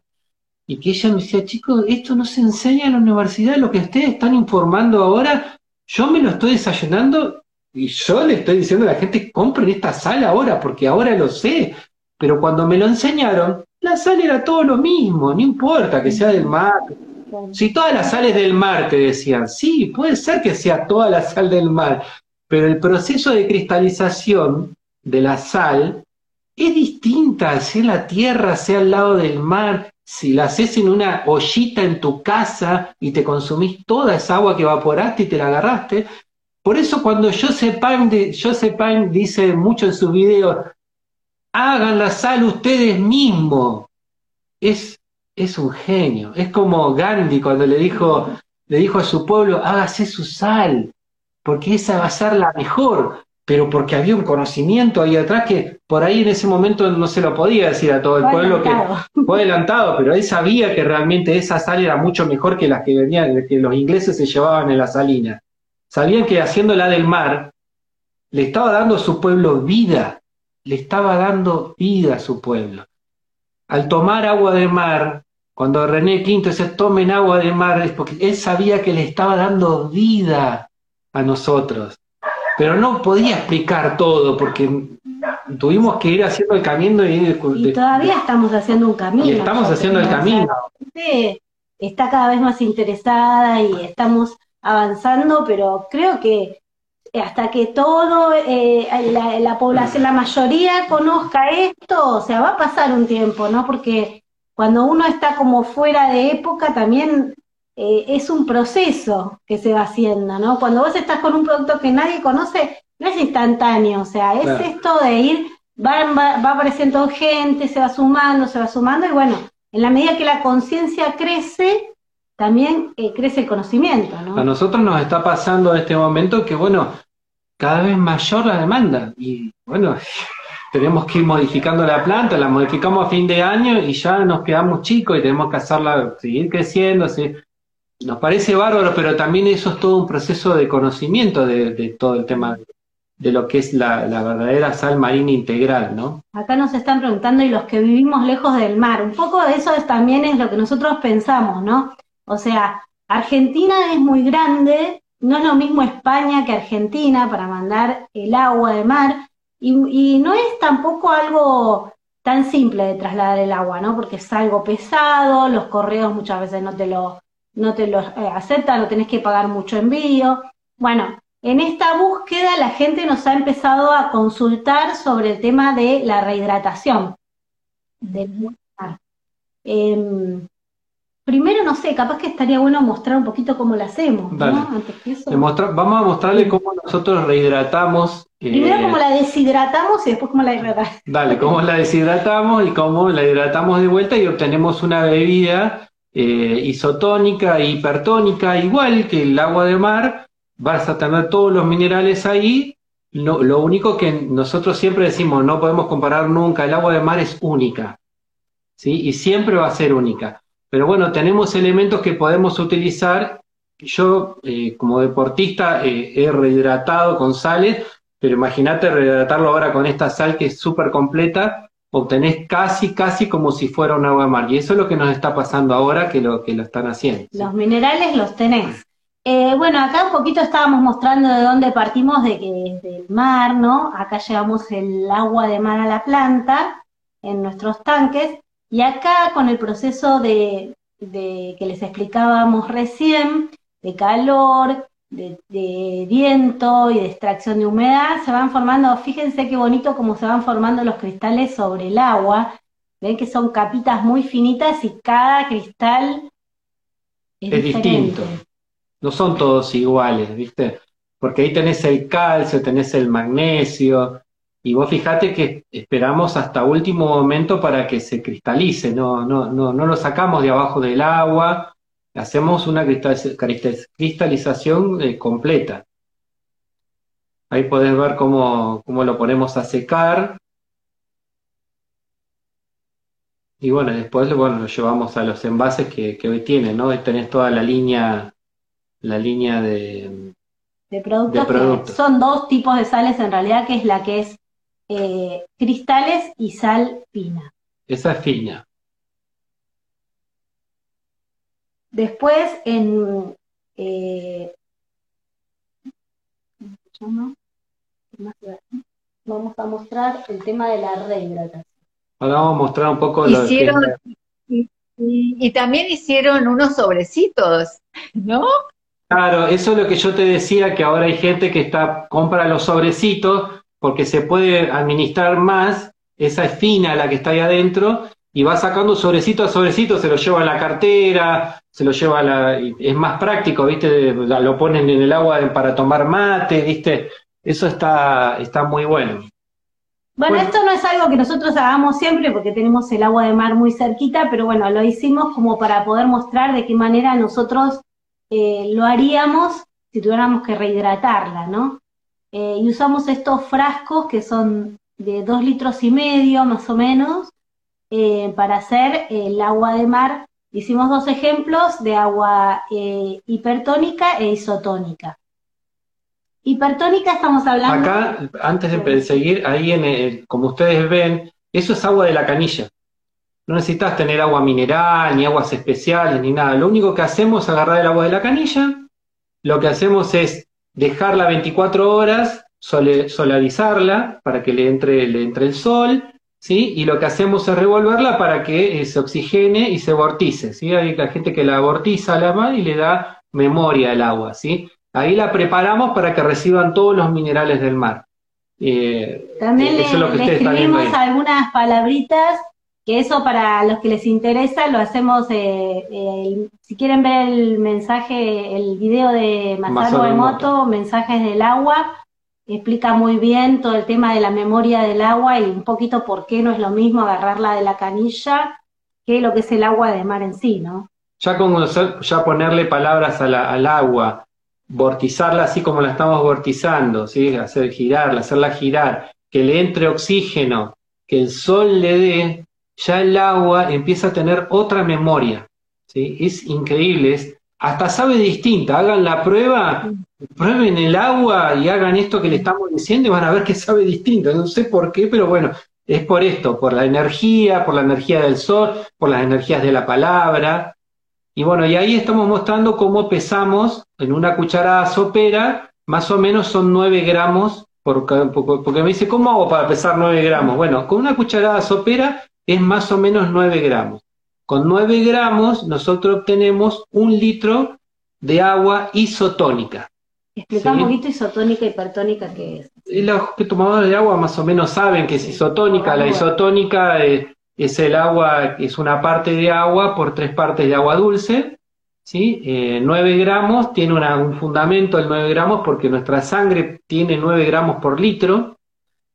y que ella me decía, chicos, esto no se enseña en la universidad, lo que ustedes están informando ahora, yo me lo estoy desayunando y yo le estoy diciendo a la gente, compren esta sal ahora, porque ahora lo sé, pero cuando me lo enseñaron, la sal era todo lo mismo, no importa que sea del mar. Si todas las sales del mar te decían, sí, puede ser que sea toda la sal del mar, pero el proceso de cristalización de la sal es distinta, sea la tierra, sea al lado del mar, si la haces en una ollita en tu casa y te consumís toda esa agua que evaporaste y te la agarraste, Por eso cuando Joseph Pine, Joseph Pine dice mucho en sus videos, hagan la sal ustedes mismos. Es, es un genio. Es como Gandhi cuando le dijo, le dijo a su pueblo, hágase su sal, porque esa va a ser la mejor. Pero porque había un conocimiento ahí atrás que por ahí en ese momento no se lo podía decir a todo el pueblo que *laughs* fue adelantado, pero él sabía que realmente esa sal era mucho mejor que las que venían, que los ingleses se llevaban en la salina. Sabían que haciéndola del mar, le estaba dando a su pueblo vida, le estaba dando vida a su pueblo. Al tomar agua de mar, cuando René Quinto dice tomen agua de mar, es porque él sabía que le estaba dando vida a nosotros. Pero no podía explicar todo, porque tuvimos que ir haciendo el camino y, y todavía estamos haciendo un camino. Y estamos haciendo el camino. está cada vez más interesada y estamos avanzando, pero creo que hasta que todo, eh, la, población, la mayoría conozca esto, o sea, va a pasar un tiempo, ¿no? Porque cuando uno está como fuera de época, también eh, es un proceso que se va haciendo, ¿no? Cuando vos estás con un producto que nadie conoce, no es instantáneo, o sea, es esto de ir, va, va, apareciendo gente, se va sumando, se va sumando, y bueno, en la medida que la conciencia crece, también eh, crece el conocimiento. ¿no? A nosotros nos está pasando en este momento que, bueno, cada vez mayor la demanda y, bueno, *laughs* tenemos que ir modificando la planta, la modificamos a fin de año y ya nos quedamos chicos y tenemos que hacerla, seguir creciendo. Nos parece bárbaro, pero también eso es todo un proceso de conocimiento de, todo el tema de lo que es la, la, verdadera sal marina integral, ¿no? Acá nos están preguntando, y los que vivimos lejos del mar, un poco de eso es, también es lo que nosotros pensamos, ¿no? O sea, Argentina es muy grande, no es lo mismo España que Argentina para mandar el agua de mar, y, no es tampoco algo tan simple de trasladar el agua, ¿no? Porque es algo pesado, los correos muchas veces no te lo, no te lo eh, aceptan, no tenés que pagar mucho envío. Bueno, en esta búsqueda la gente nos ha empezado a consultar sobre el tema de la rehidratación del mar. Em, Primero, no sé, capaz que estaría bueno mostrar un poquito cómo lo hacemos, ¿no? Antes que eso. vamos a mostrarle cómo nosotros rehidratamos. Eh, Primero cómo la deshidratamos y después cómo la hidratamos. Dale, cómo la deshidratamos y cómo la hidratamos de vuelta y obtenemos una bebida eh, isotónica e hipertónica, igual que el agua de mar, vas a tener todos los minerales ahí. lo único que nosotros siempre decimos, no podemos comparar nunca, el agua de mar es única, ¿sí? Y siempre va a ser única. Pero bueno, tenemos elementos que podemos utilizar. Yo, eh, como deportista, eh, he rehidratado con sales, pero imagínate rehidratarlo ahora con esta sal que es súper completa, obtenés casi, casi como si fuera un agua mar. Y eso es lo que nos está pasando ahora que lo, que lo están haciendo. Los minerales los tenés. Eh, bueno, acá un poquito estábamos mostrando de dónde partimos, de que desde el mar, ¿no? Acá llevamos el agua de mar a la planta en nuestros tanques y acá con el proceso de, que les explicábamos recién, de calor, de, viento y de extracción de humedad, se van formando, fíjense qué bonito cómo se van formando los cristales sobre el agua. Ven que son capitas muy finitas y cada cristal es, distinto. No son todos iguales, ¿viste? Porque ahí tenés el calcio, tenés el magnesio, y vos fijate que esperamos hasta último momento para que se cristalice, no, no, no, no lo sacamos de abajo del agua, hacemos una cristalización eh, completa. Ahí podés ver cómo, cómo, lo ponemos a secar. Y bueno, después bueno, lo llevamos a los envases que, que hoy tienen, ¿no? Ahí tenés toda la línea, la línea de, de productos. Son dos tipos de sales en realidad, que es la que es eh, cristales y sal fina. Esa es fina. Después en eh, vamos a mostrar el tema de la rehidratación. Ahora vamos a mostrar un poco lo que... y, y, también hicieron unos sobrecitos, ¿no? Claro, eso es lo que yo te decía, que ahora hay gente que está compra los sobrecitos porque se puede administrar más, esa es fina la que está ahí adentro, y va sacando sobrecito a sobrecito, se lo lleva a la cartera, se lo lleva a la, es más práctico, ¿viste? Lo ponen en el agua para tomar mate, ¿viste? Eso está, está muy bueno. Bueno, esto no es algo que nosotros hagamos siempre porque tenemos el agua de mar muy cerquita, pero bueno, lo hicimos como para poder mostrar de qué manera nosotros eh, lo haríamos si tuviéramos que rehidratarla, ¿no? Eh, y usamos estos frascos que son de dos litros y medio más o menos eh, para hacer el agua de mar. Hicimos dos ejemplos de agua hipertónica e isotónica. Hipertónica estamos hablando. Acá, antes de seguir, ahí en el, como ustedes ven, eso es agua de la canilla. No necesitas tener agua mineral, ni aguas especiales, ni nada. Lo único que hacemos es agarrar el agua de la canilla, lo que hacemos es dejarla 24 horas, solarizarla para que le entre, le entre el sol, ¿sí? Y lo que hacemos es revolverla para que eh, se oxigene y se vortice, ¿sí? Hay la gente que la vortiza a la mano y le da memoria al agua, ¿sí? Ahí la preparamos para que reciban todos los minerales del mar. Eh, También le, escribimos algunas palabritas, que eso para los que les interesa lo hacemos, eh, eh, si quieren ver el mensaje, el video de Masaru Emoto, Mensajes del Agua, explica muy bien todo el tema de la memoria del agua y un poquito por qué no es lo mismo agarrarla de la canilla que lo que es el agua de mar en sí, ¿no? Ya, ya ponerle palabras al agua, vortizarla así como la estamos vortizando, ¿sí? hacer girarla, hacerla girar, que le entre oxígeno, que el sol le dé, ya el agua empieza a tener otra memoria. ¿sí? Es increíble, es, hasta sabe distinta. Hagan la prueba, prueben el agua y hagan esto que le estamos diciendo y van a ver que sabe distinto. No sé por qué, pero bueno, es por esto, por la energía, por la energía del sol, por las energías de la palabra. Y bueno, y ahí estamos mostrando cómo pesamos en una cucharada sopera, más o menos son 9 gramos, por, porque me dice, ¿cómo hago para pesar 9 gramos? Bueno, con una cucharada sopera es más o menos 9 gramos. Con 9 gramos nosotros obtenemos un litro de agua isotónica. Explica un poquito isotónica y hipertónica qué es. Los que tomadores de agua más o menos saben que es isotónica. La isotónica es es el agua, es una parte de agua por tres partes de agua dulce, ¿sí? 9 eh, gramos, tiene un fundamento el 9 gramos porque nuestra sangre tiene 9 gramos por litro,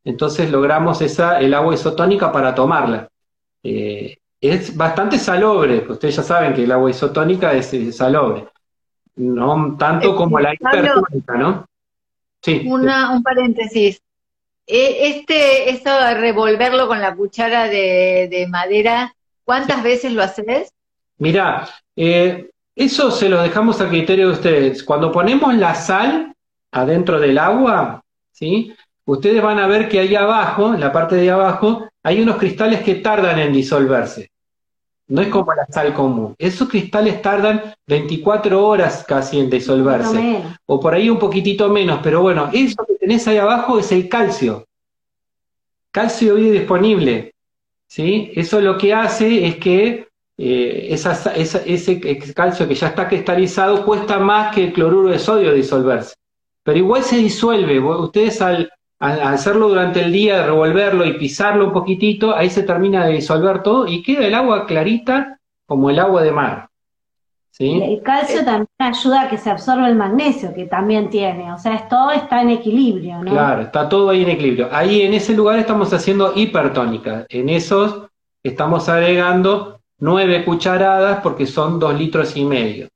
entonces logramos esa, el agua isotónica para tomarla. Eh, es bastante salobre, ustedes ya saben que el agua isotónica es, salobre, no tanto como la hipertónica, ¿no? Sí. Una, un paréntesis. E, este, esto de revolverlo con la cuchara de, madera, ¿cuántas veces lo haces? Mira, eh, eso se lo dejamos a criterio de ustedes. Cuando ponemos la sal adentro del agua, ¿sí? Ustedes van a ver que ahí abajo, en la parte de abajo, hay unos cristales que tardan en disolverse. No es como la sal común. Esos cristales tardan 24 horas casi en disolverse. O por ahí un poquitito menos, pero bueno, eso que tenés ahí abajo es el calcio. Calcio disponible. ¿sí? Eso lo que hace es que eh, ese calcio que ya está cristalizado cuesta más que el cloruro de sodio disolverse. Pero igual se disuelve. Ustedes al, hacerlo durante el día, revolverlo y pisarlo un poquitito, ahí se termina de disolver todo y queda el agua clarita como el agua de mar. ¿sí? El calcio también ayuda a que se absorba el magnesio, que también tiene, o sea, todo está en equilibrio, ¿no? Claro, está todo ahí en equilibrio. Ahí en ese lugar estamos haciendo hipertónica, en esos estamos agregando nueve cucharadas porque son dos litros y medio.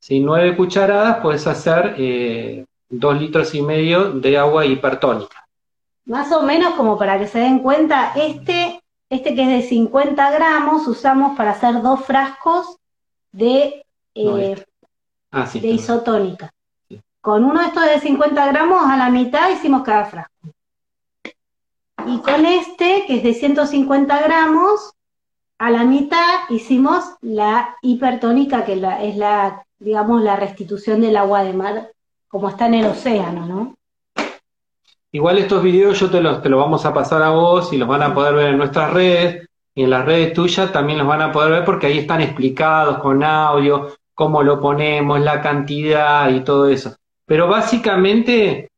Si nueve cucharadas puedes hacer eh, dos litros y medio de agua hipertónica. Más o menos como para que se den cuenta, este, este que es de 50 gramos usamos para hacer dos frascos de, eh, este. ah, de isotónica. Con uno de estos de 50 gramos a la mitad hicimos cada frasco. Y con este, que es de 150 gramos, a la mitad hicimos la hipertónica, que es la, digamos, la restitución del agua de mar, como está en el océano, ¿no? Igual estos videos yo te los, te los vamos a pasar a vos y los van a poder ver en nuestras redes y en las redes tuyas también los van a poder ver porque ahí están explicados con audio, cómo lo ponemos, la cantidad y todo eso. Pero básicamente,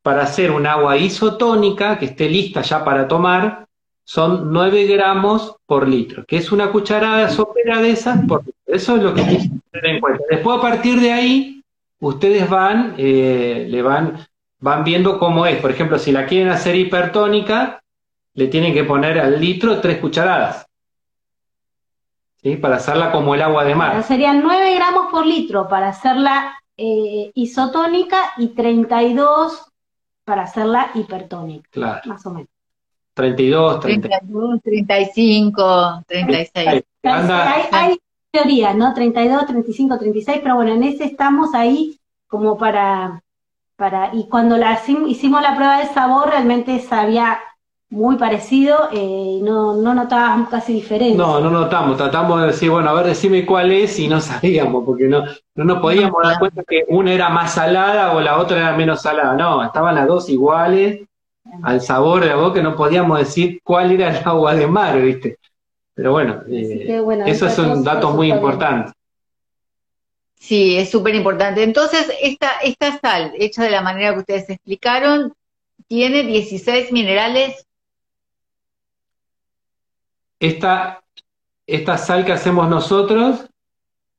para hacer un agua isotónica que esté lista ya para tomar, son 9 gramos por litro, que es una cucharada sopera de esas por litro. Eso es lo que tener en cuenta. Después, a partir de ahí, ustedes van, eh, le van, van viendo cómo es. Por ejemplo, si la quieren hacer hipertónica, le tienen que poner al litro tres cucharadas. ¿Sí? Para hacerla como el agua de mar. Serían 9 gramos por litro para hacerla eh, isotónica y 32 para hacerla hipertónica. Claro. Más o menos. 32, 32, 35, 36. Anda- Hay, hay teorías, ¿no? 32, 35, 36, pero bueno, en ese estamos ahí como para, para y cuando la hicim- hicimos la prueba de sabor realmente sabía muy parecido, eh, no, no notábamos casi diferencia. No, no notamos, tratamos de decir, bueno, a ver, decime cuál es y no *laughs* sabíamos, porque no, no nos podíamos dar cuenta que una era más salada o la otra era menos salada. No, estaban las dos iguales, al sabor de la boca, no podíamos decir cuál era el agua de mar, ¿viste? Pero bueno, eh, que, bueno, eso es un dato muy importante. Sí, es súper importante. Entonces, esta, esta sal, hecha de la manera que ustedes explicaron, tiene 16 minerales. Esta, esta sal que hacemos nosotros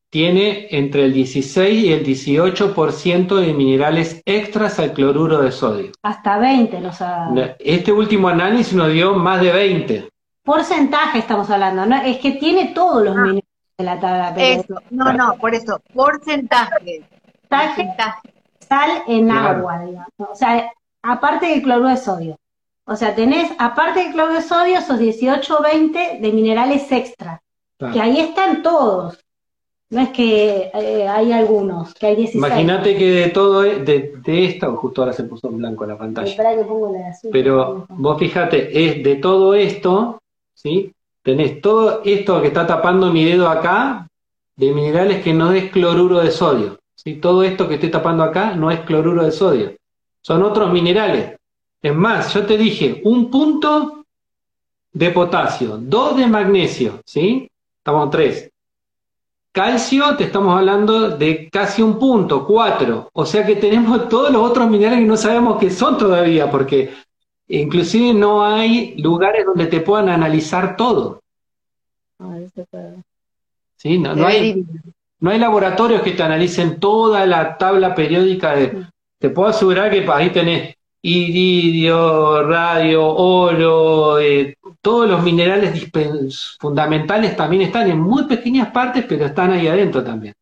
tiene entre el 16 y el 18% de minerales extras al cloruro de sodio. Hasta 20 nos ha... Este último análisis nos dio más de 20. Porcentaje estamos hablando, ¿no? Es que tiene todos los minerales de la tabla periódica. Eso, no, no, por eso, porcentaje. Porcentaje Porcentaje. sal en Claro. agua, digamos. O sea, aparte del cloruro de sodio. O sea, tenés, aparte del cloruro de sodio, esos 18 o 20 de minerales extra. Claro. Que ahí están todos. No es que eh, hay algunos, que hay 16. Imagínate que de todo e- de, de esta, oh, justo ahora se puso en blanco la pantalla, Espera que pongo la azul. pero vos fíjate, es de todo esto, ¿sí? Tenés todo esto que está tapando mi dedo acá, de minerales que no es cloruro de sodio, ¿sí? Todo esto que estoy tapando acá no es cloruro de sodio, son otros minerales. Es más, yo te dije, un punto de potasio, dos de magnesio, ¿sí? Estamos en tres. Calcio, te estamos hablando de casi un punto, cuatro. O sea que tenemos todos los otros minerales que no sabemos qué son todavía, porque inclusive no hay lugares donde te puedan analizar todo. Ah, eso ¿sí? No, no hay, no hay laboratorios que te analicen toda la tabla periódica de... Te puedo asegurar que ahí tenés iridio, radio, oro, eh, todos los minerales fundamentales también están en muy pequeñas partes, pero están ahí adentro también.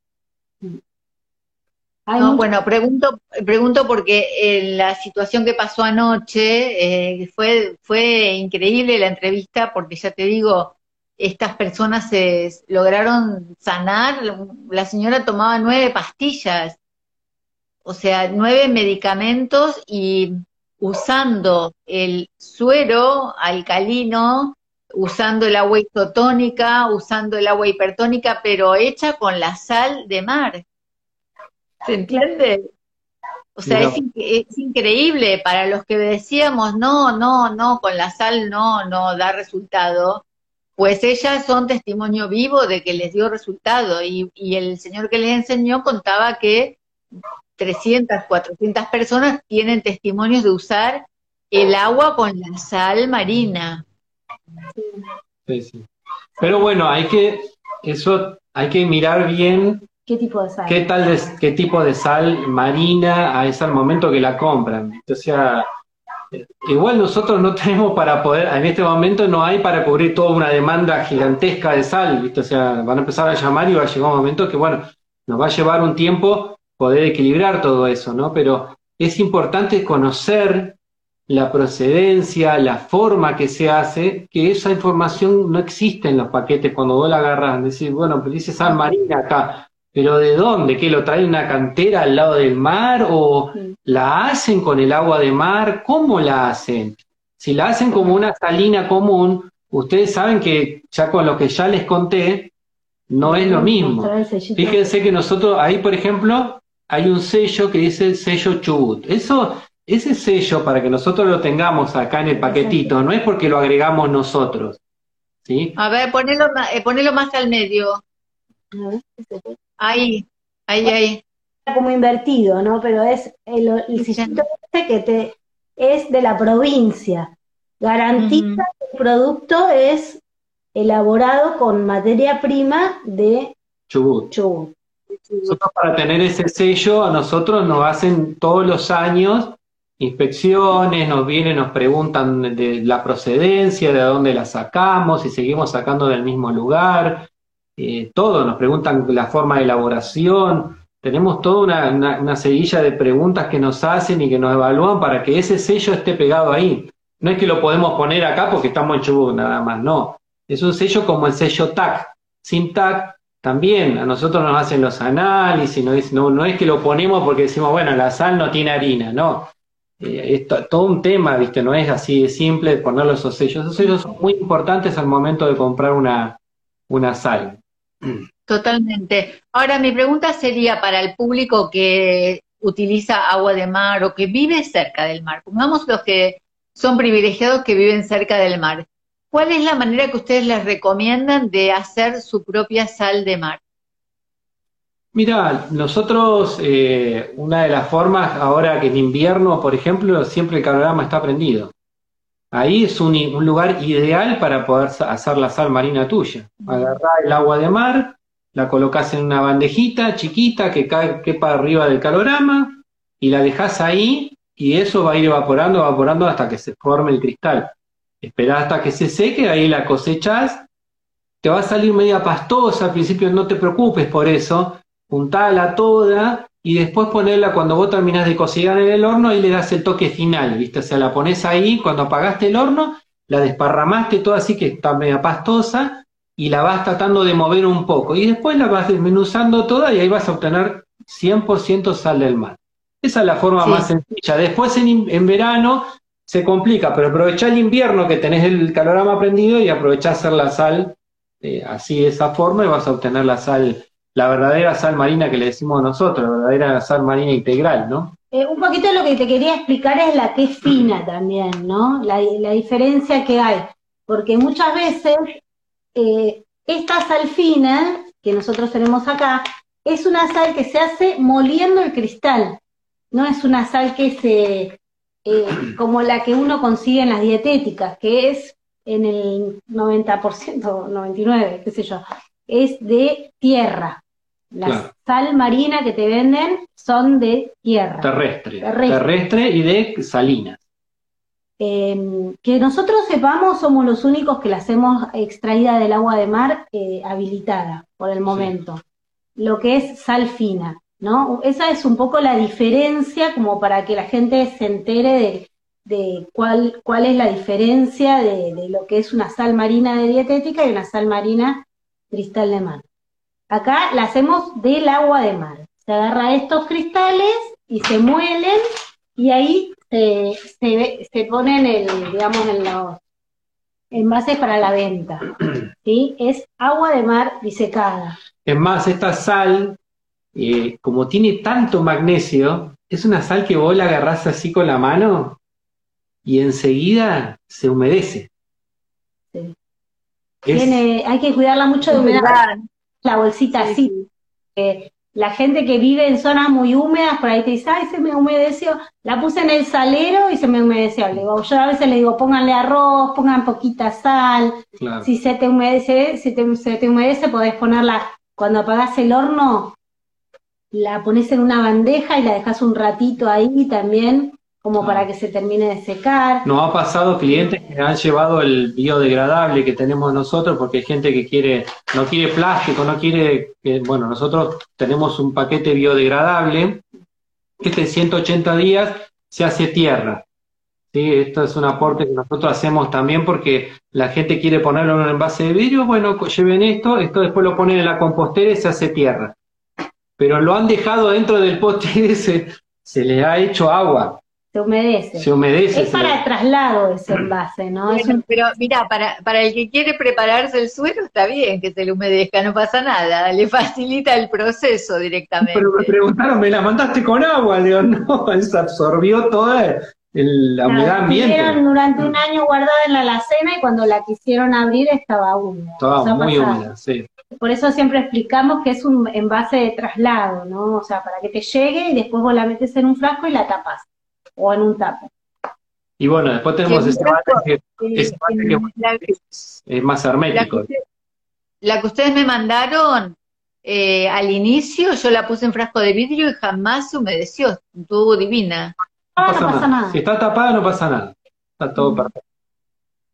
Hay No, mucho- bueno, pregunto, pregunto porque en la situación que pasó anoche eh, fue, fue increíble la entrevista porque ya te digo, estas personas se lograron sanar, la señora tomaba nueve pastillas, o sea, nueve medicamentos y usando el suero alcalino, usando el agua isotónica, usando el agua hipertónica, pero hecha con la sal de mar. ¿Se entiende? O sea, es, es increíble para los que decíamos, no, no, no, con la sal no, no da resultado. Pues ellas son testimonio vivo de que les dio resultado y, y el señor que les enseñó contaba que 300, 400 personas tienen testimonios de usar el agua con la sal marina. Sí, sí. Pero bueno, hay que, eso, hay que mirar bien ¿Qué tipo de sal? qué tal de- qué tipo de sal marina a ese al momento que la compran. O sea, igual nosotros no *laughs* tenemos para poder, en este momento no hay para cubrir toda una demanda gigantesca de sal, ¿viste? O sea, van a empezar a llamar y va a llegar un momento que, bueno, nos va a llevar un tiempo poder equilibrar todo eso, ¿no? Pero es importante conocer la procedencia, la forma que se hace, que esa información no existe en los paquetes cuando vos la agarras, decís, bueno, pero dice sal marina acá, pero ¿de dónde? ¿Qué lo trae una cantera al lado del mar o Sí. la hacen con el agua de mar? ¿Cómo la hacen? Si la hacen como una salina común, ustedes saben que ya con lo que ya les conté, no es lo mismo. Fíjense que nosotros, ahí por ejemplo, hay un sello que dice sello Chubut. Eso, ese sello, para que nosotros lo tengamos acá en el paquetito, no es porque lo agregamos nosotros. ¿Sí? A ver, ponelo, eh, ponelo más al medio. Ahí, ahí, ahí. como invertido, ¿no? Pero es el, el sillito este que te es de la provincia. Garantiza que el producto es elaborado con materia prima de Chubut. Chubut. nosotros para tener ese sello, a nosotros nos hacen todos los años inspecciones, nos vienen, nos preguntan de la procedencia, de dónde la sacamos, si seguimos sacando del mismo lugar, eh, todo, nos preguntan la forma de elaboración, tenemos toda una, una, de preguntas que nos hacen y que nos evalúan para que ese sello esté pegado ahí. No es que lo podemos poner acá porque estamos en Chubut nada más, no. Es un sello como el sello TAC. Sin TAC también a nosotros nos hacen los análisis, no es, que lo ponemos porque decimos, bueno, la sal no tiene harina, no. Eh, es todo un tema, ¿viste? No es así de simple ponerle esos sellos. Esos sellos son muy importantes al momento de comprar una, una sal. Totalmente. Ahora, mi pregunta sería para el público que utiliza agua de mar o que vive cerca del mar. Pongamos los que son privilegiados que viven cerca del mar. ¿Cuál es la manera que ustedes les recomiendan de hacer su propia sal de mar? Mira, nosotros, eh, una de las formas, ahora que en invierno, por ejemplo, siempre el calorama está prendido. Ahí es un, lugar ideal para poder hacer la sal marina tuya. Agarrar el agua de mar, la colocas en una bandejita chiquita que cae, quepa arriba del calorama y la dejas ahí y eso va a ir evaporando, evaporando hasta que se forme el cristal. Esperás hasta que se seque, ahí la cosechas, te va a salir media pastosa, al principio no te preocupes por eso, juntala toda y después ponerla cuando vos terminás de cocinar en el horno y le das el toque final, ¿viste? O sea, la pones ahí, cuando apagaste el horno, la desparramaste toda así que está media pastosa y la vas tratando de mover un poco y después la vas desmenuzando toda y ahí vas a obtener 100% sal del mar. Esa es la forma más sencilla. Después en, en, verano se complica, pero aprovechá el invierno que tenés el calorama prendido y aprovechá hacer la sal eh, así de esa forma y vas a obtener la sal la verdadera sal marina que le decimos nosotros, la verdadera sal marina integral, ¿no? Eh, un poquito lo que te quería explicar es la que es fina también, ¿no? La, diferencia que hay, porque muchas veces eh, esta sal fina que nosotros tenemos acá es una sal que se hace moliendo el cristal, no es una sal que se, eh, como la que uno consigue en las dietéticas, que es en el 90%, 99%, qué sé yo, es de tierra. La sal marina que te venden son de tierra. Terrestre. Terrestre, y de salinas. Em, que nosotros sepamos, somos los únicos que la hacemos extraída del agua de mar eh, habilitada por el momento. Lo que es sal fina, ¿no? Esa es un poco la diferencia, como para que la gente se entere de, cuál, cuál es la diferencia de, de, lo que es una sal marina de dietética y una sal marina cristal de mar. Acá la hacemos del agua de mar. Se agarra estos cristales y se muelen y ahí se, se, ponen el, digamos, en los envases para la venta. *clears throat* ¿sí? Es agua de mar disecada. Es más, esta sal, eh, como tiene tanto magnesio, es una sal que vos la agarrás así con la mano y enseguida se humedece. Sí. hay que cuidarla mucho de humedad la bolsita así. la gente que vive en zonas muy húmedas, por ahí te dice, ay, se me humedeció, la puse en el salero y se me humedeció. Le digo, yo a veces le digo, pónganle arroz, pongan poquita sal. Si se te humedece, si te, se te humedece, podés ponerla, cuando apagás el horno, la pones en una bandeja y la dejas un ratito ahí también como para que se termine de secar. Nos ha pasado clientes que han llevado el biodegradable que tenemos nosotros, porque hay gente que quiere, no quiere plástico, no quiere, bueno, nosotros tenemos un paquete biodegradable, que este 180 días se hace tierra. ¿sí? Esto es un aporte que nosotros hacemos también porque la gente quiere ponerlo en un envase de vidrio, bueno, lleven esto, esto después lo ponen en la compostera y se hace tierra. Pero lo han dejado dentro del pote y *laughs* se, se les ha hecho agua se humedece. Se humedece. Es para el traslado ese envase, ¿no? Pero mira, para, para el que quiere prepararse el suelo está bien que se le humedezca, no pasa nada, *laughs* le facilita el proceso directamente. Pero me preguntaron, ¿me la mandaste con agua? Le digo, *laughs* no, se absorbió toda la humedad ambiente. La durante un año guardada en la alacena y cuando la quisieron abrir estaba húmeda. Estaba muy húmeda, sí. Por eso siempre explicamos que es un envase de traslado, ¿no? O sea, para que te llegue y después vos la metes en un frasco y la tapas o en un tapo. Y bueno, después tenemos ese mate que, es, más hermético. La que, ustedes me mandaron eh, al inicio yo la puse en frasco de vidrio y jamás se humedeció, estuvo divina. Ah, no pasa nada. Si está tapada no pasa nada. Está todo Mm. perfecto.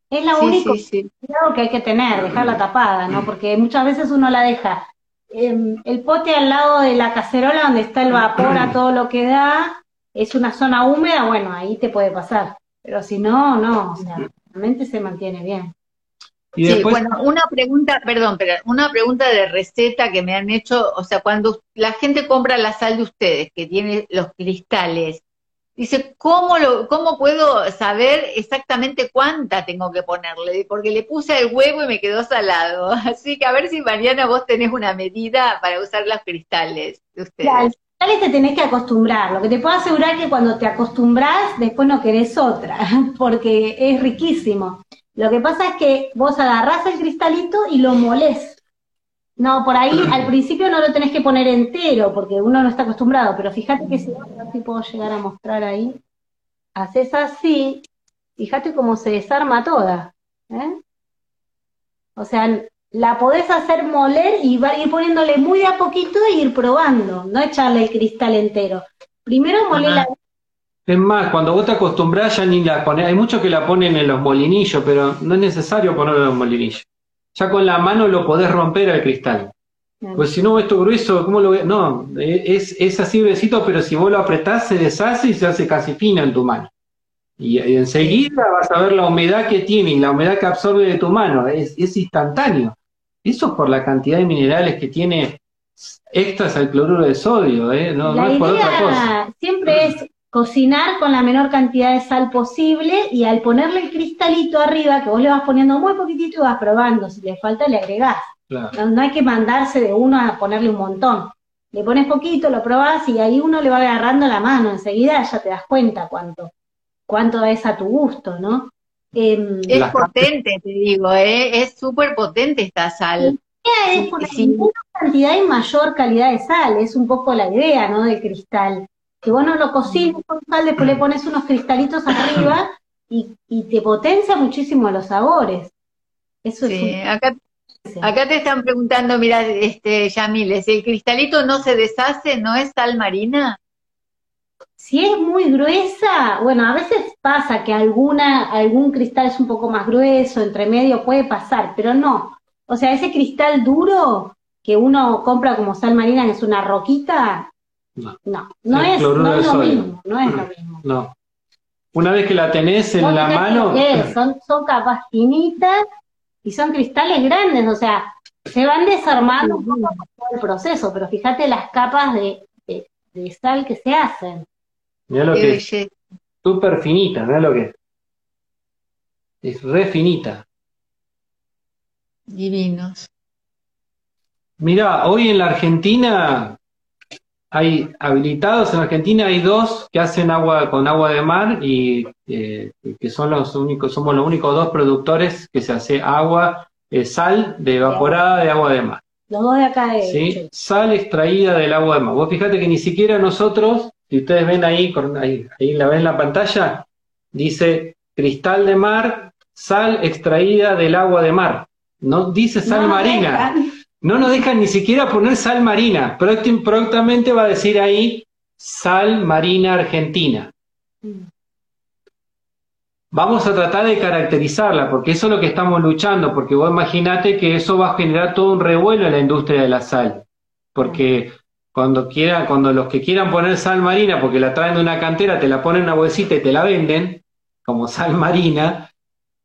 Es lo Sí, único sí, sí. cuidado que hay que tener, dejarla tapada, ¿no? Porque muchas veces uno la deja em, el pote al lado de la cacerola donde está el vapor a *clears throat* todo lo que da, es una zona húmeda, bueno, ahí te puede pasar. Pero si no, no, o sea, realmente se mantiene bien. Y Sí, después, bueno, una pregunta, perdón, pero una pregunta de receta que me han hecho, o sea, cuando la gente compra la sal de ustedes, que tiene los cristales, dice, ¿cómo lo, cómo puedo saber exactamente cuánta tengo que ponerle? Porque le puse el huevo y me quedó salado. *laughs* Así que a ver si Mariana vos tenés una medida para usar los cristales de ustedes. Claro, Tal vez te tenés que acostumbrar. Lo que te puedo asegurar que cuando te acostumbras, después no querés otra, *laughs* porque es riquísimo. Lo que pasa es que vos agarrás el cristalito y lo molés. No, por ahí *clears throat* al principio no lo tenés que poner entero, porque uno no está acostumbrado, pero fíjate que si, ver si puedo llegar a mostrar ahí, haces así, fíjate cómo se desarma toda. ¿eh? O sea, la podés hacer moler y va a ir poniéndole muy de a poquito e ir probando, no echarle el cristal entero. Primero molé la... es más, cuando vos te acostumbras ya ni la pones. Hay muchos que la ponen en los molinillos, pero no es necesario ponerlo en los molinillos. Ya con la mano lo podés romper al cristal. Pues si no, esto grueso, ¿cómo lo voy No, es, es así gruesito, pero si vos lo apretás se deshace y se hace casi fino en tu mano. Y, y enseguida vas a ver la humedad que tiene y la humedad que absorbe de tu mano. Es, es instantáneo. Eso es por la cantidad de minerales que tiene extras al cloruro de sodio, ¿eh? no, no La es por otra cosa. idea siempre es cocinar con la menor cantidad de sal posible y al ponerle el cristalito arriba, que vos le vas poniendo muy poquitito y vas probando, si le falta le agregás. Claro. No, no hay que mandarse de uno a ponerle un montón. Le pones poquito, lo probás y ahí uno le va agarrando la mano, enseguida ya te das cuenta cuánto, cuánto es a tu gusto, ¿no? Em, Es potente, te digo, ¿eh? es súper potente esta sal. idea es poner Sí. menor cantidad y mayor calidad de sal, es un poco la idea, ¿no? Del cristal. Que vos no lo cocines con sal, después le pones unos cristalitos arriba y, y te potencia muchísimo los sabores. Eso Sí, es acá, un... acá te están preguntando, mira, este, Yamile, si el cristalito no se deshace, ¿no es sal marina? Si es muy gruesa, bueno, a veces pasa que alguna, algún cristal es un poco más grueso, entre medio puede pasar, pero no. O sea, ese cristal duro que uno compra como sal marina, que es una roquita, No. no, es, no es lo sodio. mismo, no es lo mismo. No. Una vez que la tenés en la mano, es, son, son capas finitas y son cristales grandes, o sea, se van desarmando un poco con todo el proceso, pero fíjate las capas de, de, de sal que se hacen. Mirá lo Qué que es, súper finita, mirá lo que es. Es re finita. Divinos. Mira, hoy en la Argentina hay habilitados, en Argentina hay dos que hacen agua con agua de mar y eh, que son los únicos, somos los únicos dos productores que se hace agua, eh, sal de evaporada de agua de mar. Los dos de acá de ¿sí? Sal extraída del agua de mar. Vos fíjate que ni siquiera nosotros, si ustedes ven ahí, ahí, ahí la ven en la pantalla, dice cristal de mar, sal extraída del agua de mar. No dice sal No marina. dejan. No nos dejan ni siquiera poner sal marina. Prontamente va a decir ahí sal marina argentina. Mm. Vamos a tratar de caracterizarla, porque eso es lo que estamos luchando, porque vos imaginate que eso va a generar todo un revuelo en la industria de la sal. Porque cuando quiera, cuando los que quieran poner sal marina, porque la traen de una cantera, te la ponen en una bolsita y te la venden, como sal marina,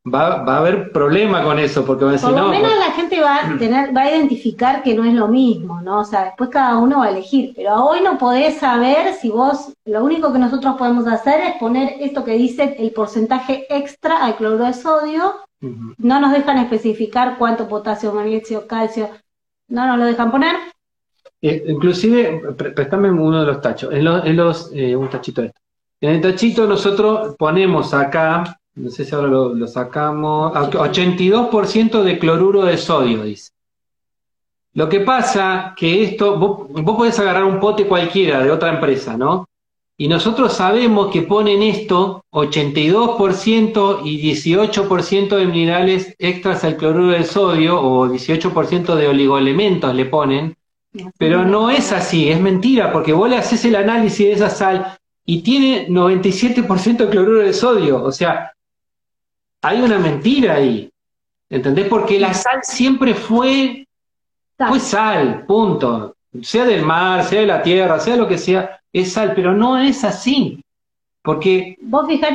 va, va a haber problema con eso, porque van a decir, Por lo no, menos pues- la gente va a tener, va a identificar que no es lo mismo, ¿no? O sea, después cada uno va a elegir, pero hoy no podés saber si vos, lo único que nosotros podemos hacer es poner esto que dice el porcentaje extra al cloruro de sodio, no nos dejan especificar cuánto potasio, magnesio, calcio, no nos lo dejan poner, Eh, inclusive, pre- préstame uno de los tachos. En los, en los eh, un tachito esto. En el tachito nosotros ponemos acá, no sé si ahora lo, sacamos, ah, 82% de cloruro de sodio, dice. Lo que pasa que esto, vos, vos podés agarrar un pote cualquiera de otra empresa, ¿no? Y nosotros sabemos que ponen esto 82% y 18% de minerales extras al cloruro de sodio o 18% de oligoelementos le ponen Pero no es así, es mentira, porque vos le haces el análisis de esa sal y tiene 97% de cloruro de sodio. O sea, hay una mentira ahí. ¿Entendés? Porque la sal siempre fue, fue sal, punto. Sea del mar, sea de la tierra, sea lo que sea, es sal, pero no es así. Porque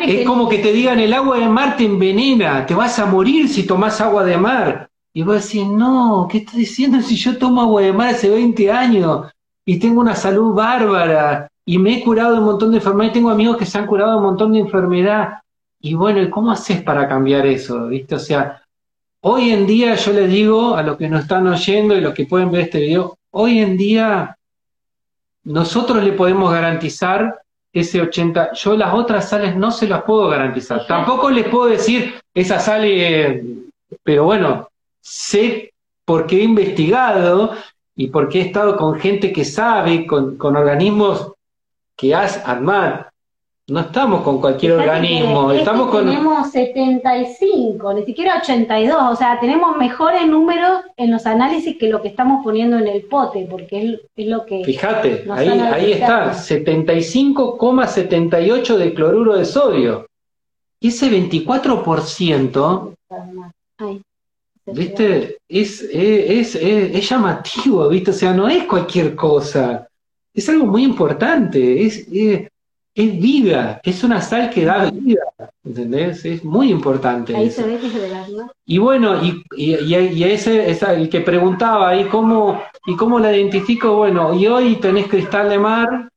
es como que te digan el agua de mar te envenena, te vas a morir si tomas agua de mar. Y vos decís, no, ¿qué estás diciendo *laughs* si yo tomo agua de mar hace 20 años y tengo una salud bárbara y me he curado de un montón de enfermedades, tengo amigos que se han curado de un montón de enfermedad? Y bueno, ¿cómo haces para cambiar eso? ¿Viste? O sea, hoy en día yo les digo a los que nos están oyendo y los que pueden ver este video, hoy en día nosotros le podemos garantizar ese 80, yo las otras sales no se las puedo garantizar. Tampoco les puedo decir, esa sale, pero bueno, sé porque he investigado y porque he estado con gente que sabe, con, con organismos que has armado. No estamos con cualquier organismo, este estamos con... Tenemos 75, ni siquiera 82, o sea, tenemos mejores números en los análisis que lo que estamos poniendo en el pote, porque es, lo que... Fíjate, ahí, ahí está, 75,78 de cloruro de sodio. Y ese 24%, ¿viste? Es, es, es, llamativo, ¿viste? O sea, no es cualquier cosa. Es algo muy importante. Es, es vida, es una sal que da vida, ¿entendés? Es muy importante. Ahí se ve que ¿no? Y bueno, y, y, ese, es el que preguntaba, ¿y cómo, ¿y cómo la identifico? Bueno, y hoy tenés cristal de mar,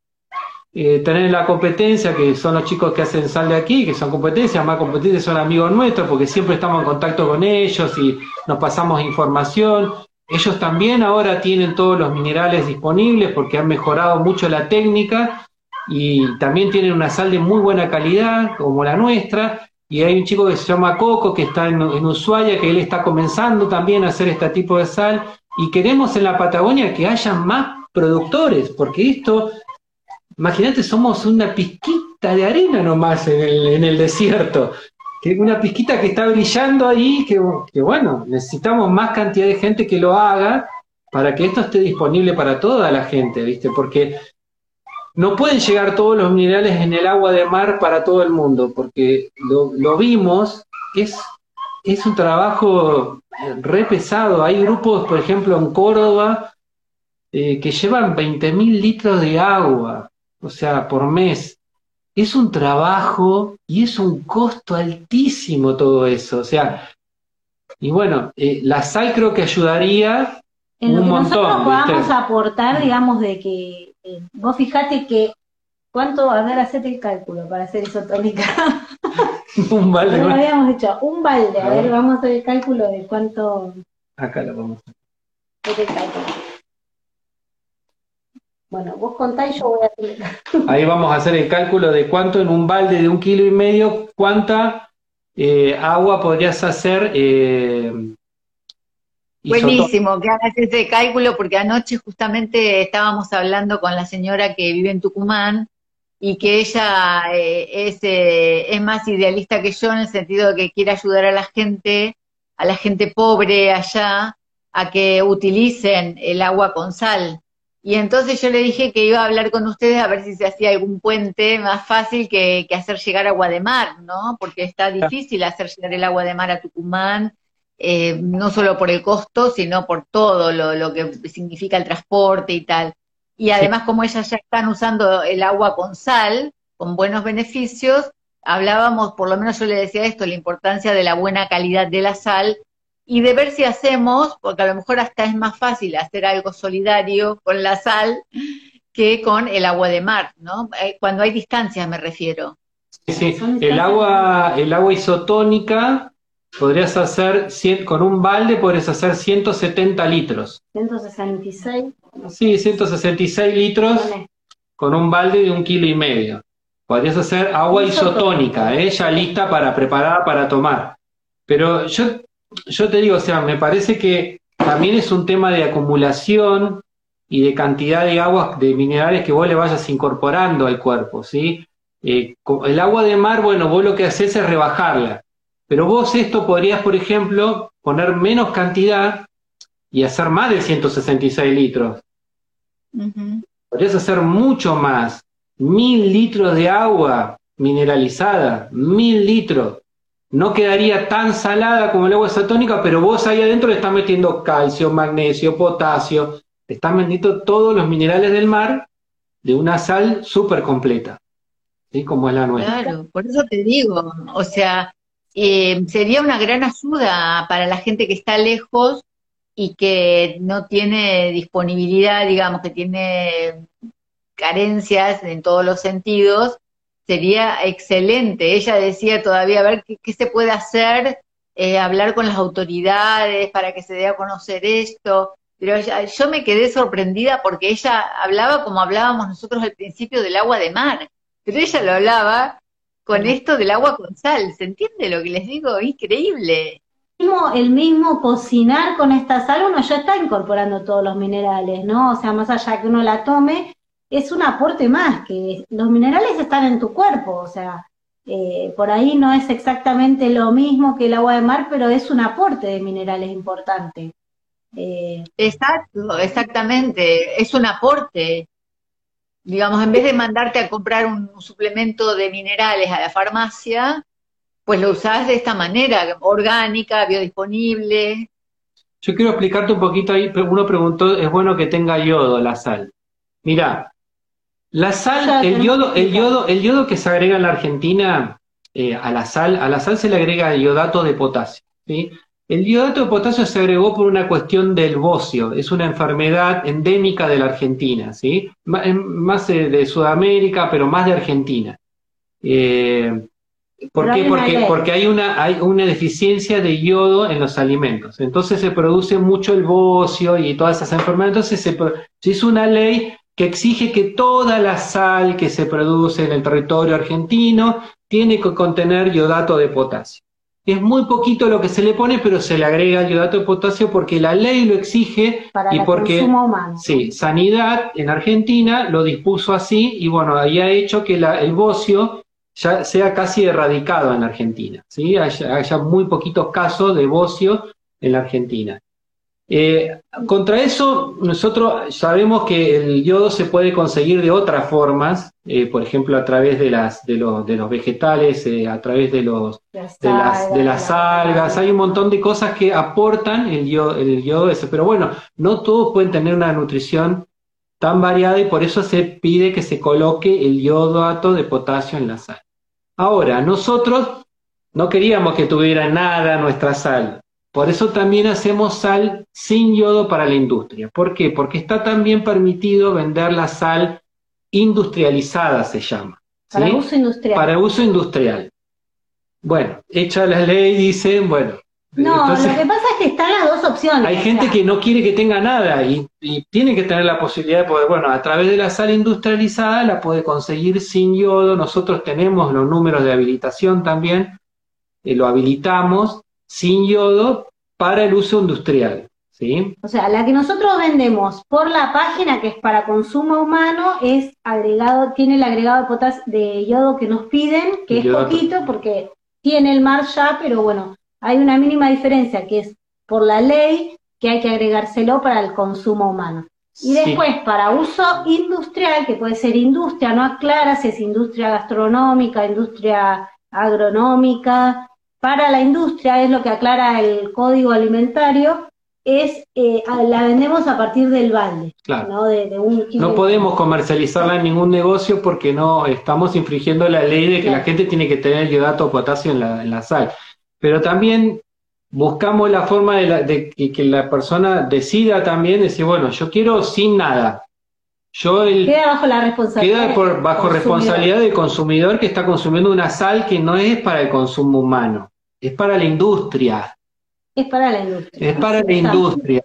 eh, tenés la competencia, que son los chicos que hacen sal de aquí, que son competencias, más competentes son amigos nuestros, porque siempre estamos en contacto con ellos y nos pasamos información. Ellos también ahora tienen todos los minerales disponibles porque han mejorado mucho la técnica y también tienen una sal de muy buena calidad, como la nuestra, y hay un chico que se llama Coco, que está en, Ushuaia, que él está comenzando también a hacer este tipo de sal, y queremos en la Patagonia que haya más productores, porque esto, imagínate, somos una pizquita de arena nomás en el, en el desierto, que una pizquita que está brillando ahí, que, bueno, necesitamos más cantidad de gente que lo haga para que esto esté disponible para toda la gente, ¿viste? Porque no pueden llegar todos los minerales en el agua de mar para todo el mundo, porque lo, vimos, es, un trabajo re pesado. Hay grupos, por ejemplo, en Córdoba, eh, que llevan 20.000 litros de agua, o sea, por mes. Es un trabajo y es un costo altísimo todo eso. O sea, y bueno, eh, la sal creo que ayudaría en lo que nosotros podamos aportar, digamos, de que eh, vos fijate que cuánto, a ver, hacete el cálculo para hacer isotónica. *laughs* un balde. No lo habíamos hecho, un balde, a, ver, vamos a hacer el cálculo de cuánto. Acá lo vamos a hacer. el cálculo. Bueno, vos contáis, yo voy a hacer el cálculo. Ahí vamos a hacer el cálculo de cuánto en un balde de un kilo y medio, cuánta eh, agua podrías hacer eh, Buenísimo que hagas ese cálculo porque anoche justamente estábamos hablando con la señora que vive en Tucumán y que ella eh, es, eh, es más idealista que yo en el sentido de que quiere ayudar a la gente, a la gente pobre allá, a que utilicen el agua con sal. Y entonces yo le dije que iba a hablar con ustedes a ver si se hacía algún puente más fácil que, que hacer llegar agua de mar, ¿no? Porque está difícil hacer llegar el agua de mar a Tucumán eh, no solo por el costo, sino por todo lo, que significa el transporte y tal. Y además, como ellas ya están usando el agua con sal, con buenos beneficios, hablábamos, por lo menos yo le decía esto, la importancia de la buena calidad de la sal y de ver si hacemos, porque a lo mejor hasta es más fácil hacer algo solidario con la sal que con el agua de mar, ¿no? Eh, cuando hay distancias me refiero. Sí, sí. El agua, el agua isotónica podrías hacer, con un balde podrías hacer 170 litros. 166. Sí, 166 litros con un balde de un kilo y medio. Podrías hacer agua isotónica, ¿eh? ya lista para preparar para tomar. Pero yo, yo te digo, o sea, me parece que también es un tema de acumulación y de cantidad de agua, de minerales que vos le vayas incorporando al cuerpo, ¿sí? Eh, el agua de mar, bueno, vos lo que haces es rebajarla. Pero vos esto podrías, por ejemplo, poner menos cantidad y hacer más de 166 litros. Podrías hacer mucho más. Mil litros de agua mineralizada, mil litros. No quedaría tan salada como el agua satónica, pero vos ahí adentro le estás metiendo calcio, magnesio, potasio, le estás metiendo todos los minerales del mar de una sal súper completa, ¿sí? Como es la nuestra. Claro, por eso te digo, o sea, eh, sería una gran ayuda para la gente que está lejos y que no tiene disponibilidad, digamos, que tiene carencias en todos los sentidos, sería excelente. Ella decía todavía, a ver qué, se puede hacer, eh, hablar con las autoridades para que se dé a conocer esto. Pero yo me quedé sorprendida porque ella hablaba como hablábamos nosotros al principio del agua de mar, pero ella lo hablaba con esto del agua con sal. ¿Se entiende lo que les digo? Increíble. El mismo cocinar con esta sal, uno ya está incorporando todos los minerales, ¿no? O sea, más allá que uno la tome, es un aporte más, que los minerales están en tu cuerpo, o sea, eh, por ahí no es exactamente lo mismo que el agua de mar, pero es un aporte de minerales importante. Eh, Exacto, exactamente, es un aporte digamos, en vez de mandarte a comprar un, suplemento de minerales a la farmacia, pues lo usás de esta manera, orgánica, biodisponible. Yo quiero explicarte un poquito ahí, uno preguntó, ¿es bueno que tenga yodo la sal? Mira, la sal, el yodo, el yodo, el yodo que se agrega en la Argentina eh, a la sal, a la sal se le agrega yodato de potasio, ¿sí? El iodato de potasio se agregó por una cuestión del bocio, es una enfermedad endémica de la Argentina, ¿sí? más de Sudamérica, pero más de Argentina. Eh, ¿Por qué? Porque, porque hay, una, hay una deficiencia de yodo en los alimentos. Entonces se produce mucho el bocio y todas esas enfermedades. Entonces se, se hizo una ley que exige que toda la sal que se produce en el territorio argentino tiene que contener yodato de potasio. Es muy poquito lo que se le pone, pero se le agrega yodato de potasio porque la ley lo exige y porque sí, Sanidad en Argentina lo dispuso así y bueno, ahí ha hecho que el bocio ya sea casi erradicado en Argentina, ¿sí? haya, haya muy poquitos casos de bocio en la Argentina. Eh, contra eso, nosotros sabemos que el yodo se puede conseguir de otras formas, eh, por ejemplo, a través de, las, de, los, de los vegetales, eh, a través de, los, de, las, de las algas. Hay un montón de cosas que aportan el yodo, el yodo ese. Pero bueno, no todos pueden tener una nutrición tan variada y por eso se pide que se coloque el yodato de potasio en la sal. Ahora, nosotros no queríamos que tuviera nada nuestra sal. Por eso también hacemos sal sin yodo para la industria. ¿Por qué? Porque está también permitido vender la sal industrializada, se llama. Para uso industrial. Para uso industrial. Bueno, hecha la ley, dicen, bueno. No, lo que pasa es que están las dos opciones. Hay gente que no quiere que tenga nada y, tiene que tener la posibilidad de poder, bueno, a través de la sal industrializada la puede conseguir sin yodo. Nosotros tenemos los números de habilitación también, eh, lo habilitamos sin yodo para el uso industrial. ¿sí? O sea, la que nosotros vendemos por la página, que es para consumo humano, es agregado, tiene el agregado de potas de yodo que nos piden, que es poquito porque tiene el mar ya, pero bueno, hay una mínima diferencia que es por la ley que hay que agregárselo para el consumo humano. Y después, para uso industrial, que puede ser industria, no aclara si es industria gastronómica, industria agronómica, para la industria, es lo que aclara el código alimentario, es eh, la vendemos a partir del balde. ¿no? no podemos comercializarla en ningún negocio porque no estamos infringiendo la ley de que la gente tiene que tener yodato o potasio en la, en la sal. Pero también buscamos la forma de, que, la persona decida también decir, bueno, yo quiero sin nada. Yo queda bajo la responsabilidad. Queda por, bajo responsabilidad del consumidor que está consumiendo una sal que no es para el consumo humano es para la industria. Es para la industria. Es para la industria.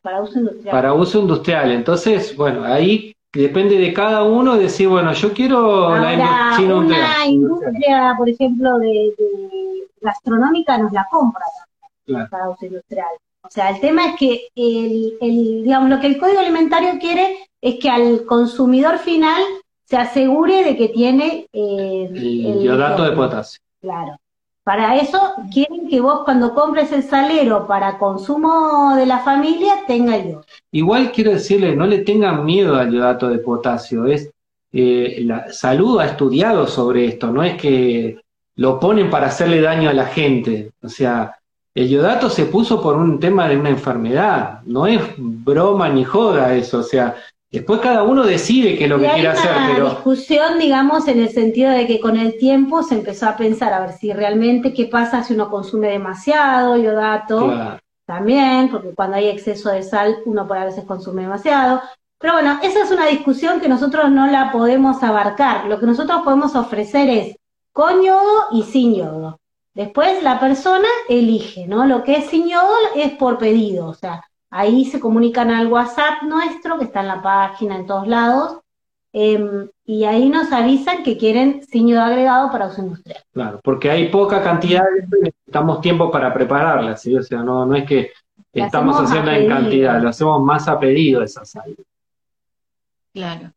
para uso industrial. Para uso industrial. Entonces, bueno, ahí depende de cada uno decir, bueno, yo quiero la industria. Una industria, por ejemplo, de, gastronómica nos la compra para uso industrial. O sea, el tema es que el, el, digamos, lo que el Código Alimentario quiere es que al consumidor final se asegure de que tiene eh, el, el, de potasio. Claro Para eso quieren que vos cuando compres el salero para consumo de la familia tenga yodo. Igual quiero decirle, no le tengan miedo al yodato de potasio. Es eh, la salud ha estudiado sobre esto, no es que lo ponen para hacerle daño a la gente. O sea, el yodato se puso por un tema de una enfermedad, no es broma ni joda eso, o sea, después cada uno decide qué es lo que quiere hacer, pero... discusión, digamos, en el sentido de que con el tiempo se empezó a pensar a ver si realmente qué pasa si uno consume demasiado yodato, también, porque cuando hay exceso de sal uno por a veces consume demasiado, pero bueno, esa es una discusión que nosotros no la podemos abarcar, lo que nosotros podemos ofrecer es con yodo y sin yodo. Después la persona elige, ¿no? Lo que es sin yodo es por pedido, o sea, ahí se comunican al WhatsApp nuestro, que está en la página, en todos lados, em, y ahí nos avisan que quieren yodo agregado para uso industrial. Claro, porque hay poca cantidad y necesitamos tiempo para prepararla, ¿sí? O sea, no, no es que estamos haciendo en cantidad, lo hacemos más a pedido esa sal. Claro.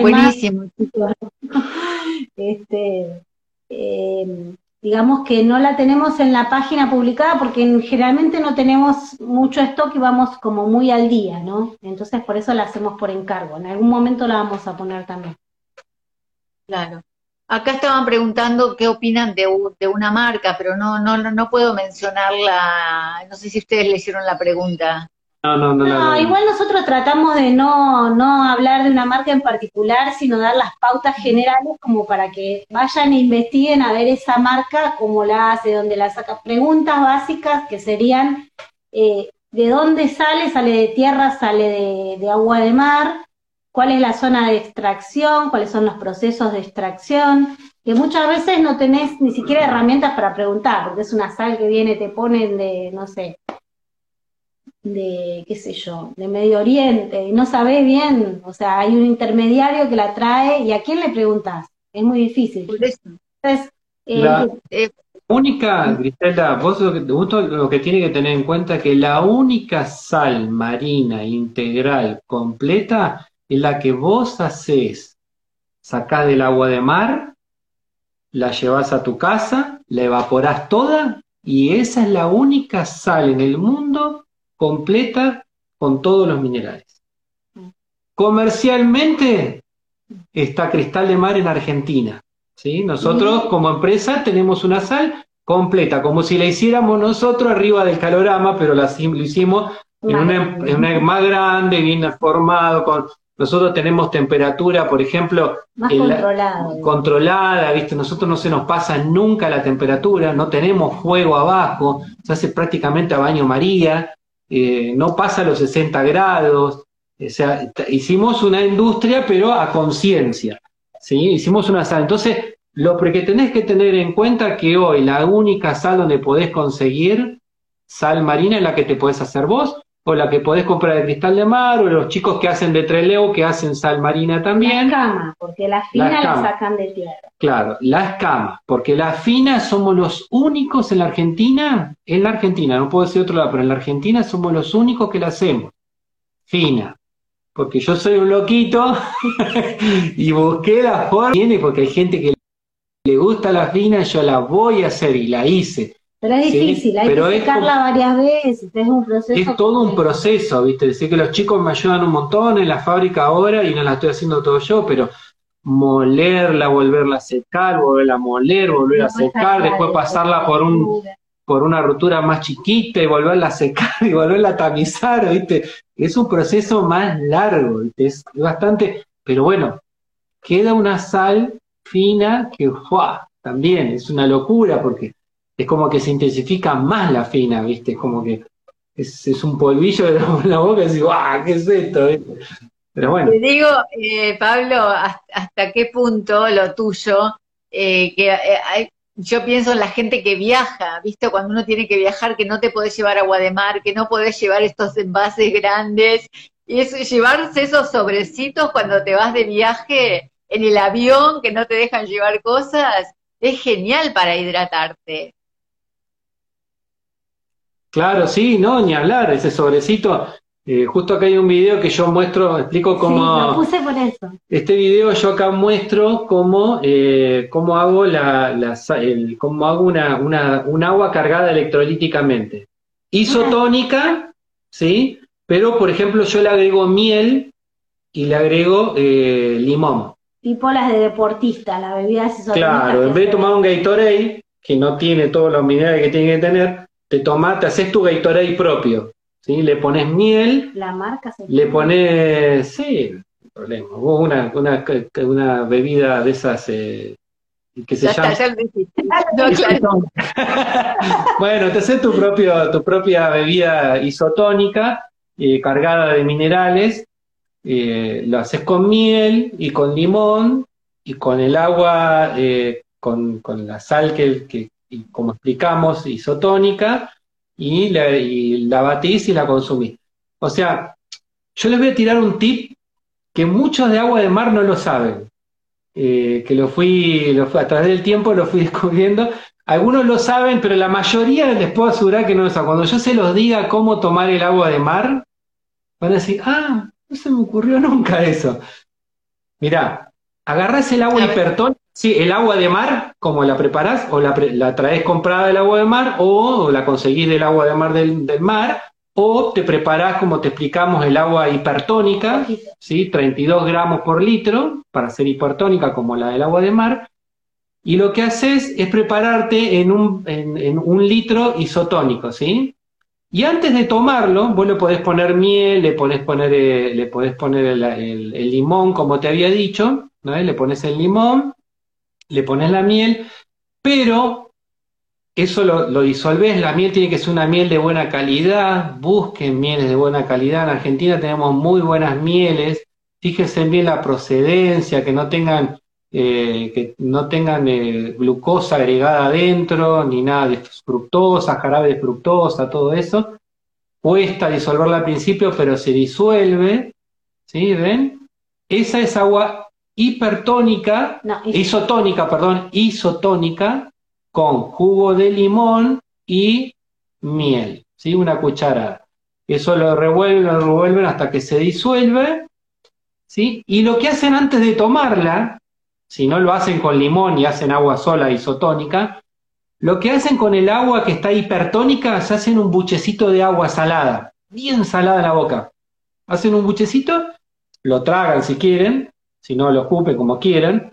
Buenísimo. *laughs* este, eh, digamos que no la tenemos en la página publicada porque generalmente no tenemos mucho stock y vamos como muy al día, ¿no? Entonces por eso la hacemos por encargo. En algún momento la vamos a poner también. Claro. Acá estaban preguntando qué opinan de, de una marca, pero no, no, no puedo mencionarla. No sé si ustedes le hicieron la pregunta. No, no, no, no, igual nosotros tratamos de no, no hablar de una marca en particular, sino dar las pautas generales como para que vayan e investiguen a ver esa marca, cómo la hace, dónde la saca. Preguntas básicas que serían, eh, ¿de dónde sale? ¿Sale de tierra? ¿Sale de, de agua de mar? ¿Cuál es la zona de extracción? ¿Cuáles son los procesos de extracción? Que muchas veces no tenés ni siquiera herramientas para preguntar, porque es una sal que viene, te ponen de, no sé, de, qué sé yo, de Medio Oriente, y no sabés bien, o sea, hay un intermediario que la trae, y a quién le preguntas, es muy difícil. Entonces, eh, la eh, única, Griselda, vos lo que, lo que tiene que tener en cuenta es que la única sal marina integral completa es la que vos haces, sacás del agua de mar, la llevas a tu casa, la evaporás toda y esa es la única sal en el mundo completa con todos los minerales. Comercialmente está Cristal de Mar en Argentina. ¿sí? Nosotros como empresa tenemos una sal completa, como si la hiciéramos nosotros arriba del calorama, pero la, lo hicimos en una, más grande, bien formado, con, nosotros tenemos temperatura, por ejemplo, controlada. controlada, ¿viste? Nosotros no se nos pasa nunca la temperatura, no tenemos fuego abajo, se hace prácticamente a baño María, eh, no pasa los 60 grados, o sea, hicimos una industria pero a conciencia. Hicimos una sal. Entonces, lo que tenés que tener en cuenta que hoy la única sal donde podés conseguir sal marina es la que te podés hacer vos, o la que podés comprar de cristal de mar, o los chicos que hacen de treleo que hacen sal marina también. La escama, porque la fina la, sacan de tierra. Claro, la escama, porque la fina somos los únicos en la Argentina, en la Argentina, no puedo decir otro lado, pero en la Argentina somos los únicos que la hacemos. Fina. Porque yo soy un loquito *laughs* y busqué la forma, porque hay gente que le gusta la fina, yo la voy a hacer y la hice pero es difícil, hay que secarla varias veces, es un proceso. Es todo un proceso, ¿viste? Decir que los chicos me ayudan un montón en la fábrica ahora y no la estoy haciendo todo yo, pero molerla, volverla a secar, volverla a moler, volverla a secar, después pasarla por un por una rotura más chiquita y volverla a secar *laughs* y volverla a tamizar, ¿viste? Es un proceso más largo, ¿viste? Es bastante, pero bueno, queda una sal fina que, ¡fua! También es una locura porque es como que se intensifica más la fina, ¿viste? Es como que es, un polvillo de la, *laughs* boca y decís, ¡guau! ¿Qué es esto? Pero bueno. Te digo, eh, Pablo, hasta, qué punto lo tuyo, eh, que eh, yo pienso en la gente que viaja, ¿viste? Cuando uno tiene que viajar, que no te podés llevar agua de mar, que no podés llevar estos envases grandes, y llevarse esos sobrecitos cuando te vas de viaje en el avión, que no te dejan llevar cosas, es genial para hidratarte. Claro, sí, no, ni hablar, ese sobrecito. Eh, justo acá hay un video que yo muestro, explico cómo... Sí, lo puse por eso. Este video yo acá muestro cómo, eh, cómo hago, la, la- el- cómo hago una, una, un agua cargada electrolíticamente. Isotónica, ¿sí? Pero, por ejemplo, yo le agrego miel y le agrego eh, limón. Tipo las de deportista, las bebidas isotónicas. Claro, en vez de tomar un Gatorade, que no tiene todos los minerales que tiene que tener, te tomás, te haces tu Gatorade propio, ¿sí? Le pones miel, La marca se le pones, sí, problema, una, una, una bebida de esas eh, que se Ya llama... está, ya. *laughs* No, claro. *laughs* Bueno, te haces tu, propio, tu propia bebida isotónica eh, cargada de minerales, eh, lo haces con miel y con limón y con el agua, eh, con, con la sal que, que- y como explicamos, isotónica, y la, y la batís y la consumís. O sea, yo les voy a tirar un tip que muchos de agua de mar no lo saben, eh, que lo fui, lo a través del tiempo lo fui *laughs* descubriendo. Algunos lo saben, pero la mayoría les puedo asegurar que no lo saben. Cuando yo se los diga cómo tomar el agua de mar, van a decir, ah, no se me ocurrió nunca eso. Mirá, agarrás el agua hipertónica, sí, el agua de mar, como la preparás, o la, traes comprada del agua de mar, o la conseguís del agua de mar del, mar, o te preparás, como te explicamos, el agua hipertónica, ¿sí? 32 gramos por litro, para ser hipertónica como la del agua de mar, y lo que haces es prepararte en un, litro isotónico, ¿sí? Y antes de tomarlo, vos le podés poner miel, le podés poner, eh, le podés poner el, el- el limón, como te había dicho, ¿no? Le pones el limón, le pones la miel, pero eso lo, lo disolvés, la miel tiene que ser una miel de buena calidad, busquen mieles de buena calidad, en Argentina tenemos muy buenas mieles, fíjense bien la procedencia, que no tengan, eh, que no tengan eh, glucosa agregada adentro, ni nada de fructosa, jarabe de fructosa, todo eso. Cuesta disolverla al principio, pero se disuelve, ¿sí? ¿Ven? Esa es agua hipertónica, No, isotónica, perdón, isotónica, con jugo de limón y miel, ¿sí? Una cucharada. Eso lo revuelven, lo revuelven hasta que se disuelve, ¿sí? Y lo que hacen antes de tomarla, si no lo hacen con limón y hacen agua sola isotónica, lo que hacen con el agua que está hipertónica, se hacen un buchecito de agua salada, bien salada en la boca. Hacen un buchecito, lo tragan si quieren, si no lo escupen como quieran,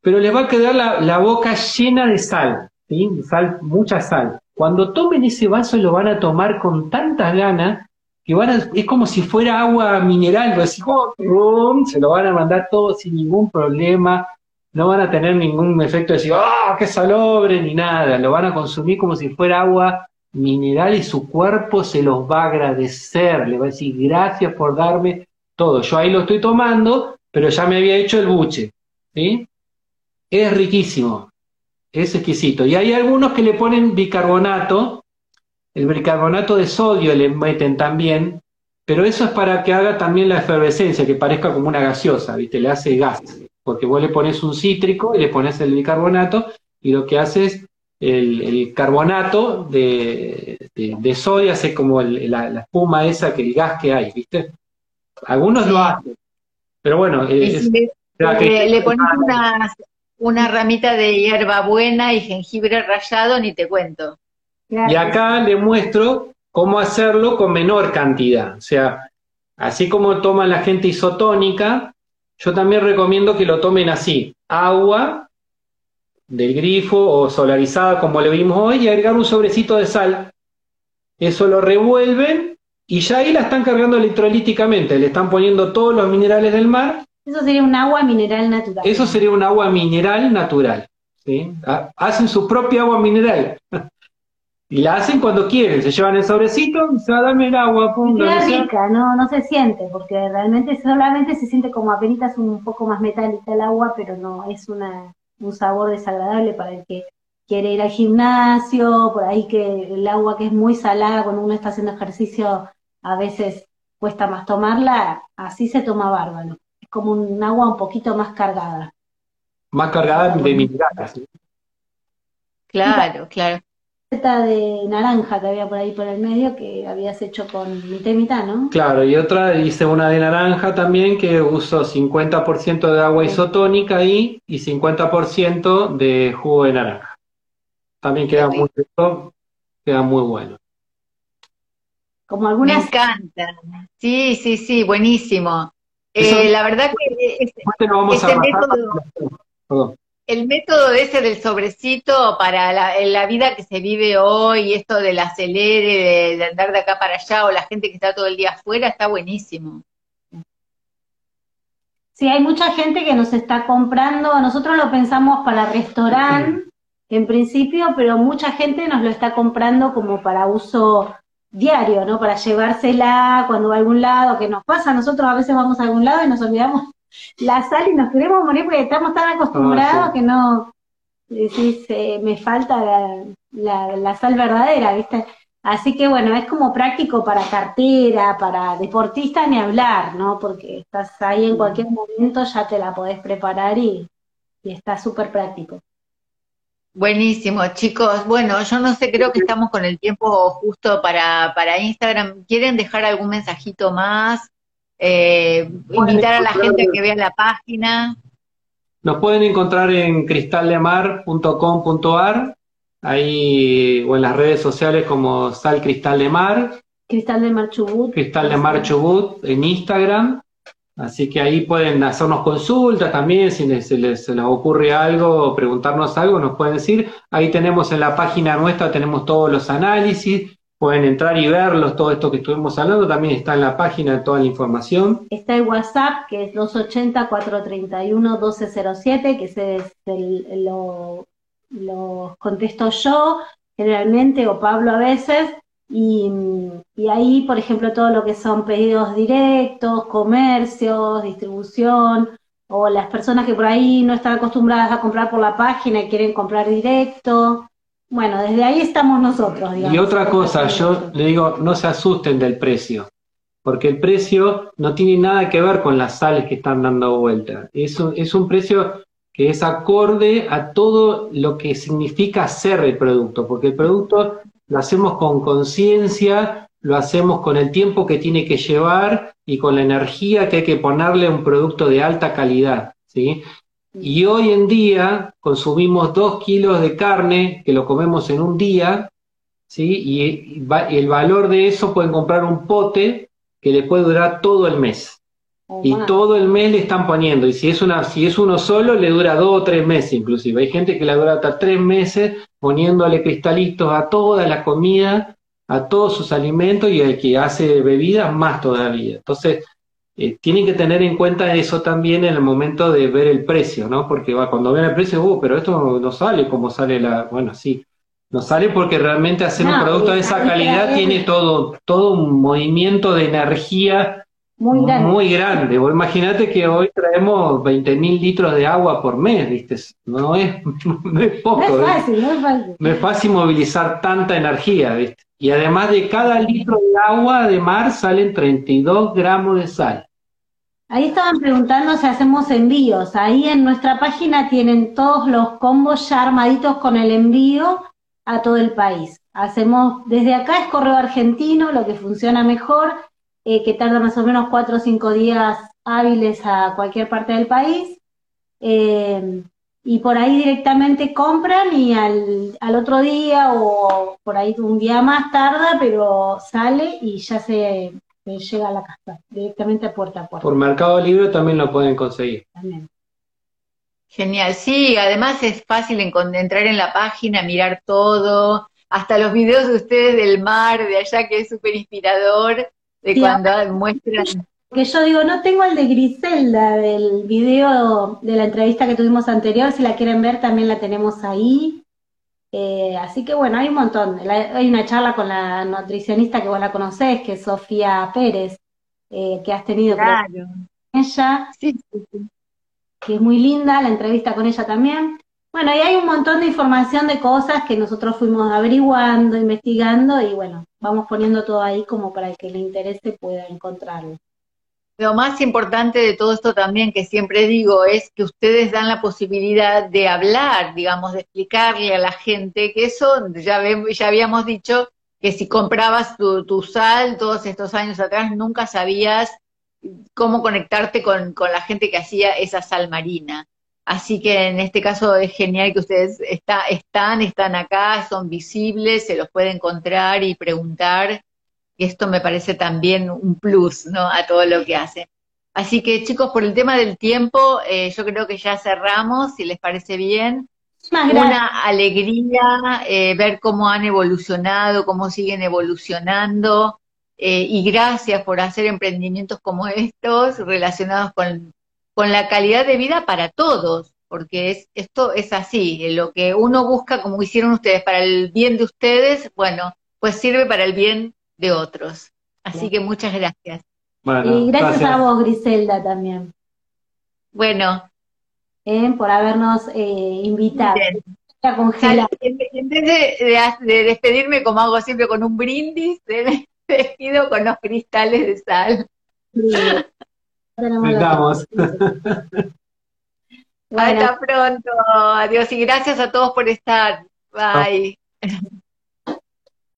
pero les va a quedar la, la boca llena de sal, ¿sí? Sal, mucha sal. Cuando tomen ese vaso lo van a tomar con tantas ganas que van a, es como si fuera agua mineral, decís, oh, rum, se lo van a mandar todo sin ningún problema, no van a tener ningún efecto de decir, ¡ah, qué salobre! ni nada, lo van a consumir como si fuera agua mineral y su cuerpo se los va a agradecer, le va a decir, gracias por darme todo. Yo ahí lo estoy tomando, pero ya me había hecho el buche, ¿sí? Es riquísimo, es exquisito. Y hay algunos que le ponen bicarbonato, el bicarbonato de sodio le meten también, pero eso es para que haga también la efervescencia, que parezca como una gaseosa, ¿viste? Le hace gas, porque vos le pones un cítrico y le pones el bicarbonato, y lo que hace es el, carbonato de, sodio, hace como la, la espuma esa, que el gas que hay, ¿viste? Algunos lo hacen, pero bueno, es- si le, le- le pones una, una ramita de hierbabuena y jengibre rallado, ni te cuento. Y acá le muestro cómo hacerlo con menor cantidad. O sea, así como toma la gente isotónica, yo también recomiendo que lo tomen así. Agua del grifo o solarizada como le vimos hoy y agregar un sobrecito de sal. Eso lo revuelven y ya ahí la están cargando electrolíticamente. Le están poniendo todos los minerales del mar. Eso sería un agua mineral natural. Eso sería un agua mineral natural. ¿sí? Ha- Hacen su propia agua mineral. *laughs* Y la hacen cuando quieren, se llevan el sobrecito, se va a darme el agua, pum, Y queda rica, no, no se siente, porque realmente solamente se siente como apenas un poco más metálica el agua, pero no es una, un sabor desagradable para el que quiere ir al gimnasio, por ahí que el agua que es muy salada cuando uno está haciendo ejercicio a veces cuesta más tomarla, así se toma bárbaro. Es como un agua un poquito más cargada. Más cargada de minerales. ¿sí? Claro, claro. receta de naranja que había por ahí por el medio que habías hecho con mitad y mitad, ¿no? Claro, y otra hice una de naranja también que uso 50% de agua isotónica ahí y 50% de jugo de naranja. También queda muy rico, queda muy bueno. Como algunas... Me encanta. Sí, sí, sí, buenísimo. Eh, la verdad que este, método, el método ese del sobrecito para la, vida que se vive hoy, esto del acelere, de, andar de acá para allá, o la gente que está todo el día afuera, está buenísimo. Sí, hay mucha gente que nos está comprando, nosotros lo pensamos para restaurante en principio, pero mucha gente nos lo está comprando como para uso diario, ¿no? Para llevársela cuando va a algún lado, que nos pasa, nosotros a veces vamos a algún lado y nos olvidamos *laughs* la sal y nos queremos morir porque estamos tan acostumbrados ah, que no decís, eh, me falta la, la, sal verdadera, ¿viste? Así que bueno, es como práctico para cartera, para deportista ni hablar, ¿no? Porque estás ahí en cualquier momento, ya te la podés preparar y, y está súper práctico. Buenísimo, chicos. Bueno, yo no sé, creo que estamos con el tiempo justo para, para Instagram. ¿Quieren dejar algún mensajito más? Eh, invitar a la gente a que vea la página. Nos pueden encontrar en cristaldemar.com.ar, ahí o en las redes sociales como Sal Cristal de Mar. Cristal de Mar Chubut. Cristal de Mar Chubut en Instagram. Así que ahí pueden hacernos consultas también, si se les, ocurre algo preguntarnos algo, nos pueden decir. Ahí tenemos en la página nuestra, tenemos todos los análisis, pueden entrar y verlos, todo esto que estuvimos hablando, también está en la página toda la información. Está el WhatsApp, que es 280-431-1207, que es el, lo, lo contesto yo generalmente, o Pablo a veces, y, ahí, por ejemplo, todo lo que son pedidos directos, comercios, distribución, o las personas que por ahí no están acostumbradas a comprar por la página y quieren comprar directo. Bueno, desde ahí estamos nosotros. Digamos, y otra cosa, yo le digo, no se asusten del precio, porque el precio no tiene nada que ver con las sales que están dando vuelta. Es un, es un precio que es acorde a todo lo que significa ser el producto, porque el producto lo hacemos con conciencia, lo hacemos con el tiempo que tiene que llevar y con la energía que hay que ponerle a un producto de alta calidad, ¿sí? Y hoy en día consumimos dos kilos de carne que lo comemos en un día, ¿sí? Y el valor de eso pueden comprar un pote que le puede durar todo el mes. Oh, y todo el mes le están poniendo. Y si es una, si es uno solo, le dura dos o tres meses inclusive. Hay gente que le dura hasta tres meses poniéndole cristalitos a toda la comida, a todos sus alimentos y el que hace bebidas más todavía. Entonces, eh, tienen que tener en cuenta eso también en el momento de ver el precio, ¿no? Porque va, cuando ven el precio, uh, pero esto no sale como sale la, bueno, sí, no sale porque realmente hacer un producto de esa calidad tiene todo, todo un movimiento de energía muy grande. Muy grande. Imagínate que hoy traemos 20.000 litros de agua por mes, ¿viste? No es, *laughs* no es poco. No es fácil, no es fácil. No es fácil movilizar tanta energía, ¿viste? Y además de cada litro de agua de mar salen 32 gramos de sal. Ahí estaban preguntando si hacemos envíos. Ahí en nuestra página tienen todos los combos ya armaditos con el envío a todo el país. Hacemos, desde acá es correo argentino, lo que funciona mejor eh, que tarda más o menos cuatro o cinco días hábiles a cualquier parte del país. Eh, y por ahí directamente compran y al, al, otro día o por ahí un día más tarda, pero sale y ya se, llega a la casa, directamente puerta a puerta. Por Mercado Libre también lo pueden conseguir. Genial, sí, además es fácil entrar en la página, mirar todo, hasta los videos de ustedes del mar, de allá, que es súper inspirador de cuando muestran. Que yo digo, no tengo el de Griselda del video de la entrevista que tuvimos anterior, si la quieren ver también la tenemos ahí. Eh, así que bueno, hay un montón. hay una charla con la nutricionista que vos la conocés, que es Sofía Pérez, eh, que has tenido con ella, que es muy linda, la entrevista con ella también. Bueno, y hay un montón de información de cosas que nosotros fuimos averiguando, investigando y bueno, vamos poniendo todo ahí como para el que le interese pueda encontrarlo. lo más importante de todo esto también, que siempre digo, es que ustedes dan la posibilidad de hablar, digamos, de explicarle a la gente, que eso ya, ya habíamos dicho, que si comprabas tu, tu, sal todos estos años atrás, nunca sabías cómo conectarte con, con la gente que hacía esa sal marina. Así que en este caso es genial que ustedes está, están, están acá, son visibles, se los puede encontrar y preguntar. Y esto me parece también un plus, ¿no? A todo lo que hacen. Así que chicos, por el tema del tiempo, eh, yo creo que ya cerramos, si les parece bien. Una alegría eh, ver cómo han evolucionado, cómo siguen evolucionando. Eh, y gracias por hacer emprendimientos como estos relacionados con con la calidad de vida para todos, porque es, esto es así, lo que uno busca, como hicieron ustedes, para el bien de ustedes, bueno, pues sirve para el bien de otros. Así que muchas gracias. y gracias, a vos, Griselda, también. Bueno. Eh, por habernos eh, invitado. En vez de, despedirme como hago siempre con un brindis, me *laughs* despido con los cristales de sal. Vengamos. *laughs* Hasta pronto. Adiós y gracias a todos por estar. Bye. *laughs*